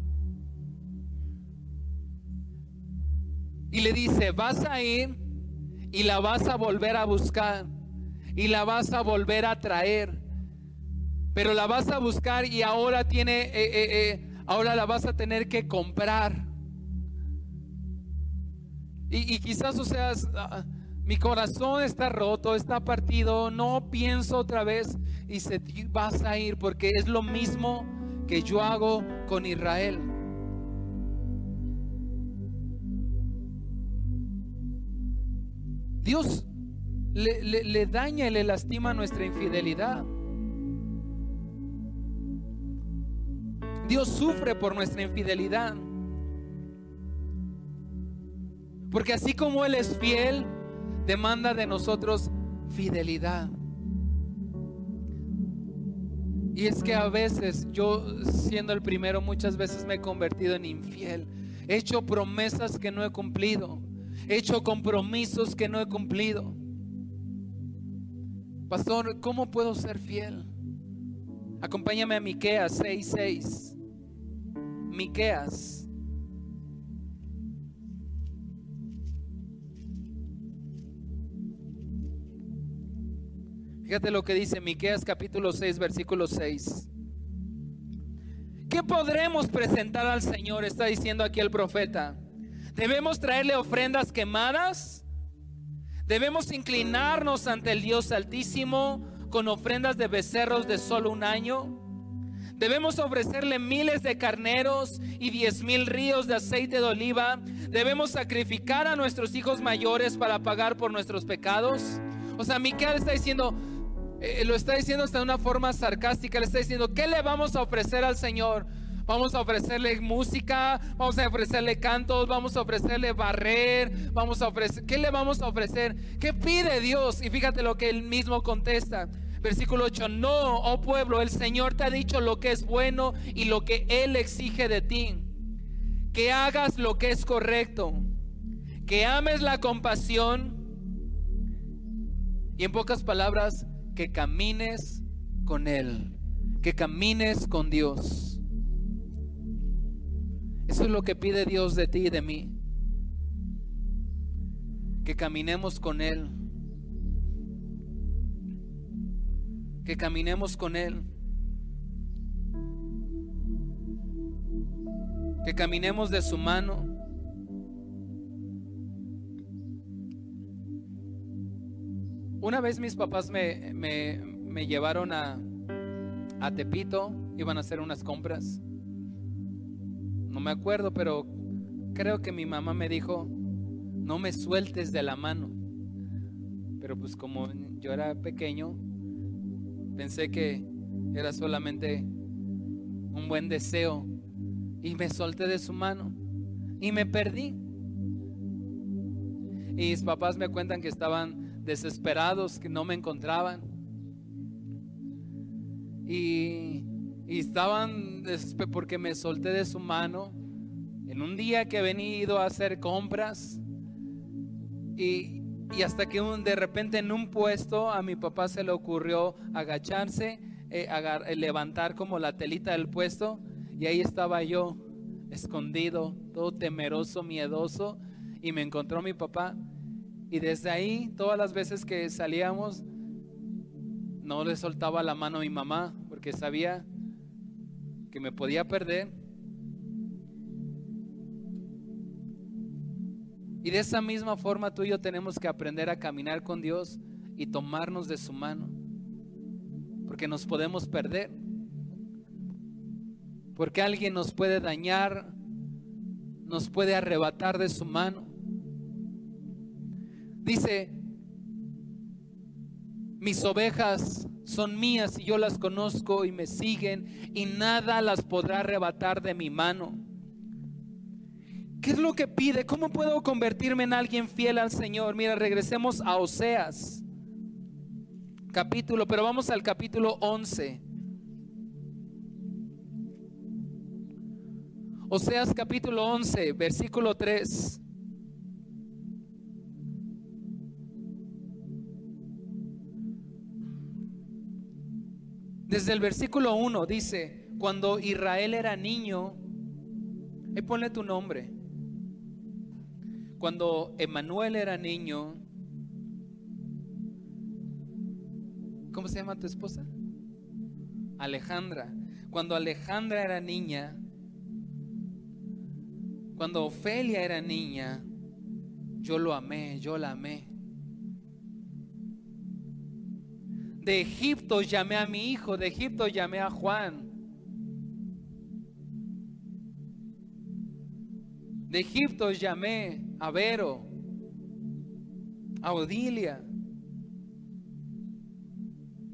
Y le dice, vas a ir y la vas a volver a buscar y la vas a volver a traer. Pero la vas a buscar y ahora tiene, eh, eh, eh, ahora la vas a tener que comprar. Y, quizás, o sea, ah, mi corazón está roto, está partido, no pienso otra vez y se, vas a ir porque es lo mismo que yo hago con Israel. Dios le, daña y le lastima nuestra infidelidad. Dios sufre por nuestra infidelidad. Porque así como Él es fiel, demanda de nosotros fidelidad. Y es que a veces yo, siendo el primero, muchas veces me he convertido en infiel. He hecho promesas que no he cumplido. He hecho compromisos que no he cumplido. Pastor, ¿cómo puedo ser fiel? Acompáñame a Miqueas 6:6. Miqueas. Fíjate lo que dice Miqueas capítulo 6 versículo 6. ¿Qué podremos presentar al Señor? Está diciendo aquí el profeta. Debemos traerle ofrendas quemadas. Debemos inclinarnos ante el Dios Altísimo con ofrendas de becerros de solo un año. Debemos ofrecerle miles de carneros y diez mil ríos de aceite de oliva. Debemos sacrificar a nuestros hijos mayores para pagar por nuestros pecados. O sea, Miquel está diciendo, eh, lo está diciendo hasta de una forma sarcástica. Le está diciendo, ¿qué le vamos a ofrecer al Señor? Vamos a ofrecerle música, vamos a ofrecerle cantos, vamos a ofrecerle barrer, vamos a ofrecer, ¿qué le vamos a ofrecer? ¿Qué pide Dios? Y fíjate lo que él mismo contesta. Versículo 8, no, oh pueblo, el Señor te ha dicho lo que es bueno y lo que Él exige de ti. Que hagas lo que es correcto, que ames la compasión y en pocas palabras, que camines con Él, que camines con Dios. Eso es lo que pide Dios de ti y de mí. Que caminemos con Él. Que caminemos con Él. Que caminemos de su mano. Una vez mis papás me, me, llevaron a, a Tepito, iban a hacer unas compras. No me acuerdo, pero creo que mi mamá me dijo, no me sueltes de la mano. Pero pues como yo era pequeño, pensé que era solamente un buen deseo y me solté de su mano y me perdí. Y mis papás me cuentan que estaban desesperados, que no me encontraban. Y Y estaban, porque me solté de su mano, en un día que he venido a hacer compras. Y, hasta que de repente en un puesto a mi papá se le ocurrió agacharse, eh, eh, levantar como la telita del puesto. Y ahí estaba yo, escondido, todo temeroso, miedoso. Y me encontró mi papá. Y desde ahí, todas las veces que salíamos, no le soltaba la mano a mi mamá porque sabía que me podía perder. Y de esa misma forma tú y yo tenemos que aprender a caminar con Dios y tomarnos de su mano. Porque nos podemos perder. Porque alguien nos puede dañar, nos puede arrebatar de su mano. Dice, mis ovejas son mías y yo las conozco y me siguen y nada las podrá arrebatar de mi mano. ¿Qué es lo que pide? ¿Cómo puedo convertirme en alguien fiel al Señor? Mira, regresemos a Oseas, capítulo, pero vamos al capítulo 11. Oseas capítulo 11, versículo 3. Desde el versículo 1 dice, cuando Israel era niño, y ponle tu nombre. Cuando Emanuel era niño, ¿cómo se llama tu esposa? Alejandra. Cuando Alejandra era niña, cuando Ofelia era niña, yo lo amé, yo la amé. De Egipto llamé a mi hijo, de Egipto llamé a Juan. De Egipto llamé a Vero, a Odilia.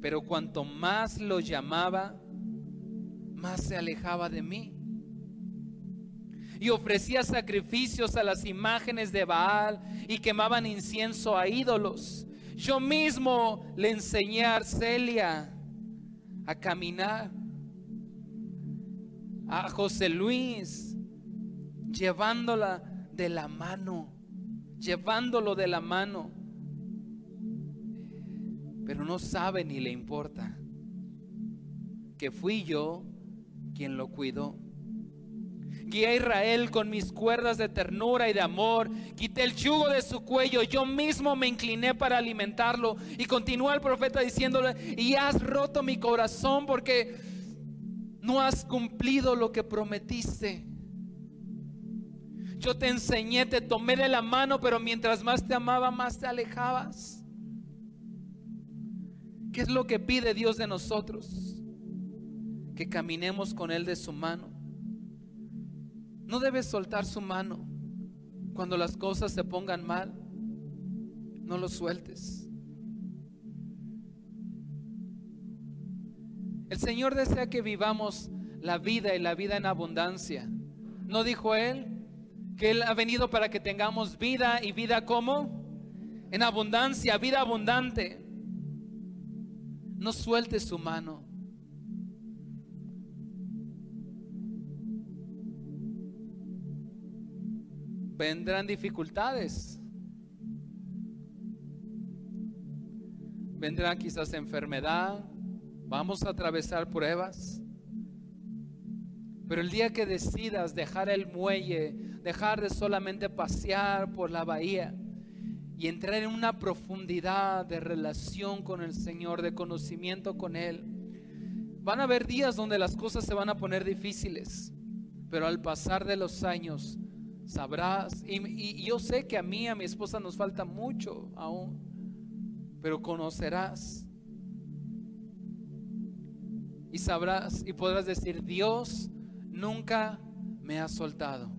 Pero cuanto más lo llamaba, más se alejaba de mí. Y ofrecía sacrificios a las imágenes de Baal y quemaban incienso a ídolos. Yo mismo le enseñé a Arcelia a caminar, a José Luis, llevándola de la mano, llevándolo de la mano. Pero no sabe ni le importa que fui yo quien lo cuidó. Guía a Israel con mis cuerdas de ternura y de amor. Quité el yugo de su cuello. Yo mismo me incliné para alimentarlo. Y continúa el profeta diciéndole, y has roto mi corazón porque no has cumplido lo que prometiste. Yo te enseñé, te tomé de la mano, pero mientras más te amaba, más te alejabas. ¿Qué es lo que pide Dios de nosotros? Que caminemos con Él de su mano. No debes soltar su mano cuando las cosas se pongan mal. No lo sueltes. El Señor desea que vivamos la vida y la vida en abundancia. ¿No dijo Él que Él ha venido para que tengamos vida y vida como? En abundancia, vida abundante. No sueltes su mano. Vendrán dificultades. Vendrá quizás enfermedad, vamos a atravesar pruebas. Pero el día que decidas dejar el muelle, dejar de solamente pasear por la bahía y entrar en una profundidad de relación con el Señor, de conocimiento con Él, van a haber días donde las cosas se van a poner difíciles, pero al pasar de los años sabrás. Y, yo sé que a mí, a mi esposa nos falta mucho aún, pero conocerás. Y sabrás y podrás decir, Dios nunca me ha soltado.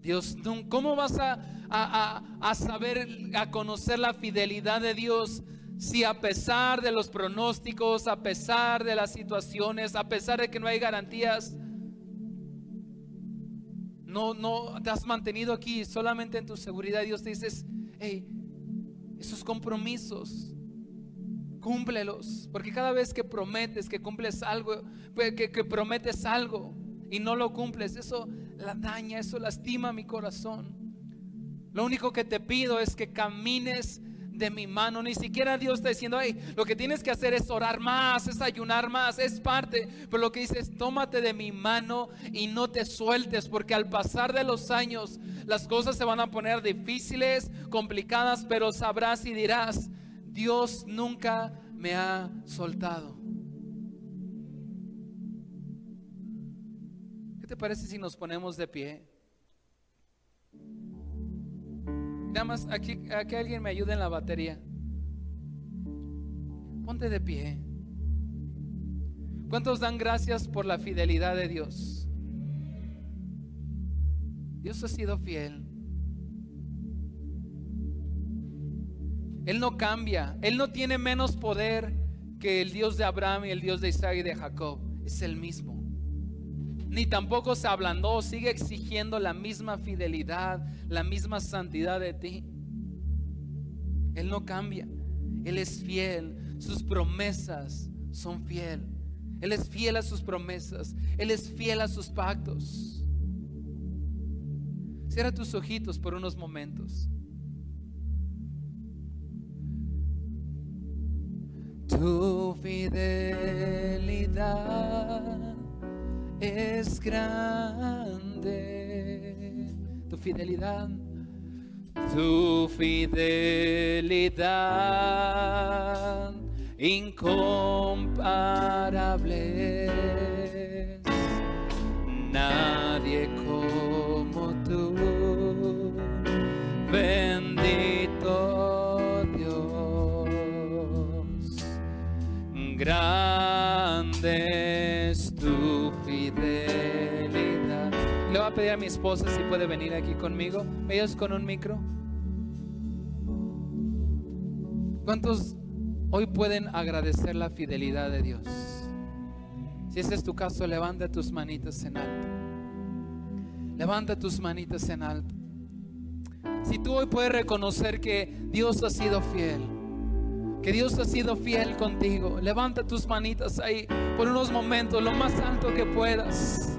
Dios, ¿cómo vas a, a, saber, a conocer la fidelidad de Dios si a pesar de los pronósticos, a pesar de las situaciones, a pesar de que no hay garantías, no, no te has mantenido aquí solamente en tu seguridad. Dios te dice, hey, esos compromisos Cúmplelos, porque cada vez que prometes que cumples algo, pues, que, que prometes algo y no lo cumples, eso la daña, eso lastima mi corazón. Lo único que te pido es que camines de mi mano. Ni siquiera Dios está diciendo, ay, lo que tienes que hacer es orar más, es ayunar más, es parte. Pero lo que dice es, tómate de mi mano y no te sueltes, porque al pasar de los años las cosas se van a poner difíciles, complicadas, pero sabrás y dirás, Dios nunca me ha soltado. ¿Qué te parece si nos ponemos de pie? Nada más, aquí, que alguien me ayude en la batería. Ponte de pie. ¿Cuántos dan gracias por la fidelidad de Dios? Dios ha sido fiel. Él no cambia. Él no tiene menos poder que el Dios de Abraham y el Dios de Isaac y de Jacob. Es el mismo. Ni tampoco se ablandó. Sigue exigiendo la misma fidelidad, la misma santidad de ti. Él no cambia. Él es fiel. Sus promesas son fiel. Él es fiel a sus promesas. Él es fiel a sus pactos. Cierra tus ojitos por unos momentos. Tu fidelidad es grande. Tu fidelidad, tu fidelidad incomparable. Nadie como tú, bendito Dios. Grande a pedir a mi esposa si puede venir aquí conmigo. Ellos con un micro. ¿Cuántos hoy pueden agradecer la fidelidad de Dios? Si ese es tu caso, levanta tus manitas en alto. Levanta tus manitas en alto. Si tú hoy puedes reconocer que Dios ha sido fiel, que Dios ha sido fiel contigo, levanta tus manitas ahí por unos momentos, lo más alto que puedas.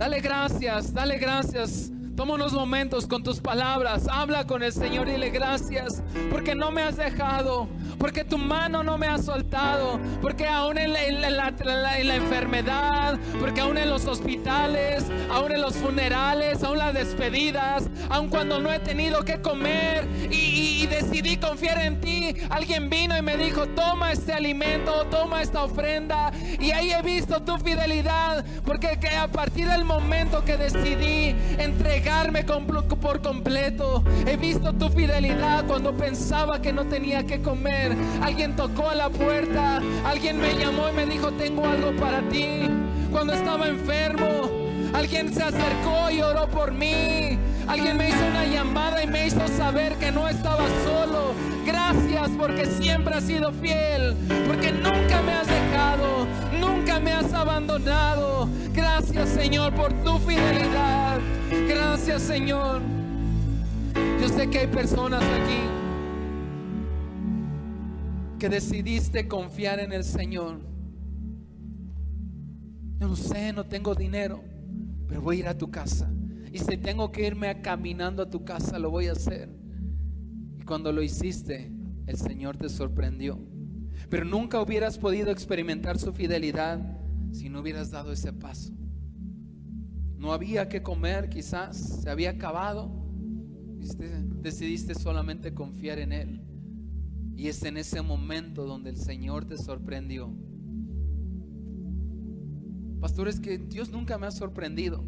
Dale gracias, dale gracias. Toma unos momentos con tus palabras, habla con el Señor y dile gracias, porque no me has dejado, porque tu mano no me ha soltado, porque aún en la, en la- en la enfermedad, porque aún en los hospitales, aún en los funerales, aún las despedidas, aún cuando no he tenido que comer y- y decidí confiar en ti, alguien vino y me dijo, toma este alimento, toma esta ofrenda, y ahí he visto tu fidelidad, porque que a partir del momento que decidí entregarme por completo, he visto tu fidelidad cuando pensaba que no tenía que comer. Alguien tocó a la puerta, alguien me llamó y me dijo, tengo algo para ti. Cuando estaba enfermo, alguien se acercó y oró por mí. Alguien me hizo una llamada y me hizo saber que no estaba solo. Gracias porque siempre has sido fiel, porque nunca me has dejado, nunca me has abandonado. Gracias Señor por tu fidelidad. Gracias Señor. Yo sé que hay personas aquí que decidiste confiar en el Señor. Yo no sé, no tengo dinero, pero voy a ir a tu casa. Y si tengo que irme caminando a tu casa, lo voy a hacer. Y cuando lo hiciste, el Señor te sorprendió. Pero nunca hubieras podido experimentar su fidelidad si no hubieras dado ese paso. No había que comer, quizás se había acabado. Decidiste solamente confiar en Él. Y es en ese momento donde el Señor te sorprendió. Pastor, es que Dios nunca me ha sorprendido.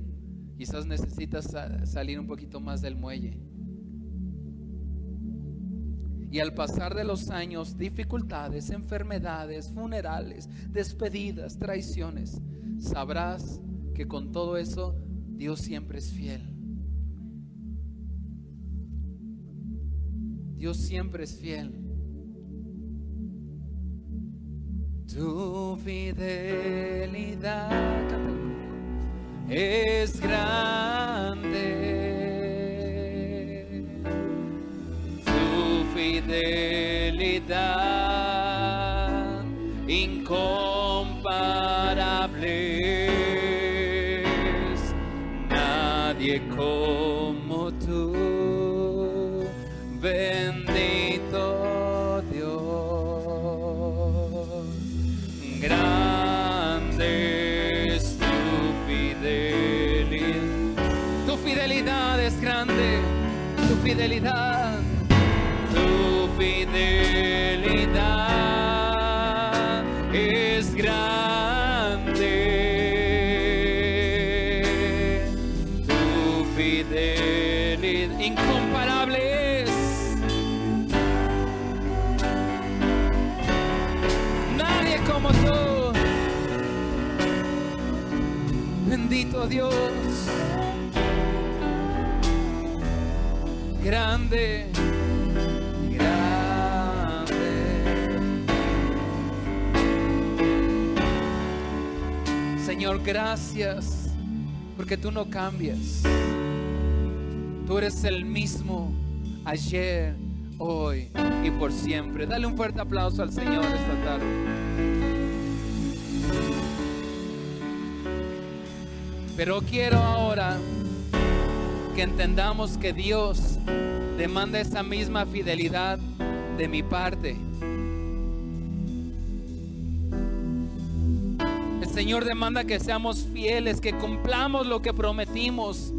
Quizás necesitas sa- salir un poquito más del muelle. Y al pasar de los años, dificultades, enfermedades, funerales, despedidas, traiciones, sabrás que con todo eso Dios siempre es fiel. Dios siempre es fiel. Tu fidelidad es grande. Tu fidelidad Gracias porque tú no cambias. Tú eres el mismo ayer, hoy y por siempre. Dale un fuerte aplauso al Señor esta tarde. Pero quiero ahora que entendamos que Dios demanda esa misma fidelidad de mi parte. Señor demanda que seamos fieles, que cumplamos lo que prometimos.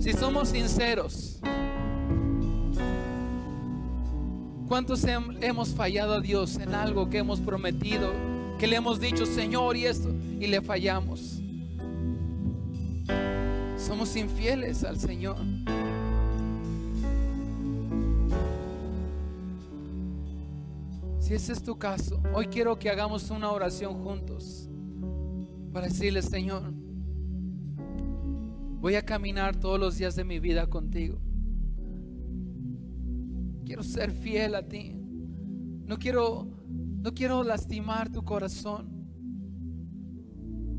Si somos sinceros, ¿cuántos hem- hemos fallado a Dios en algo que hemos prometido? Que le hemos dicho, Señor, y esto, y le fallamos. Somos infieles al Señor. Si ese es tu caso, hoy quiero que hagamos una oración juntos para decirle, Señor, voy a caminar todos los días de mi vida contigo. Quiero ser fiel a ti. No quiero no quiero lastimar tu corazón.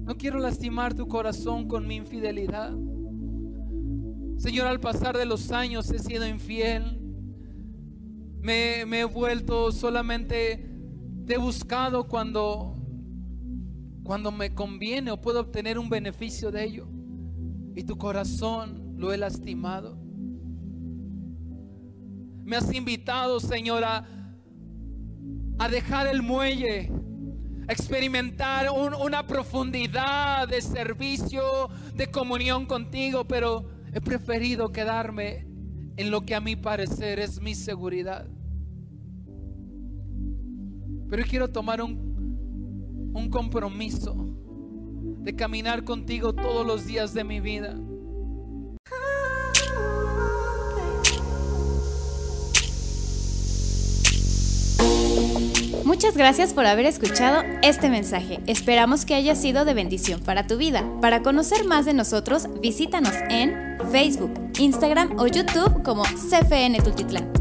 No quiero lastimar tu corazón con mi infidelidad. Señor, al pasar de los años he sido infiel. Me, he vuelto solamente, te he buscado cuando, cuando me conviene o puedo obtener un beneficio de ello. Y tu corazón lo he lastimado. Me has invitado, Señor, a, a dejar el muelle, a experimentar un- una profundidad de servicio, de comunión contigo, pero he preferido quedarme en lo que a mi parecer es mi seguridad. Pero quiero tomar un, un compromiso de caminar contigo todos los días de mi vida. Muchas gracias por haber escuchado este mensaje. Esperamos que haya sido de bendición para tu vida. Para conocer más de nosotros, visítanos en Facebook, Instagram o YouTube como CFN Tultitlán.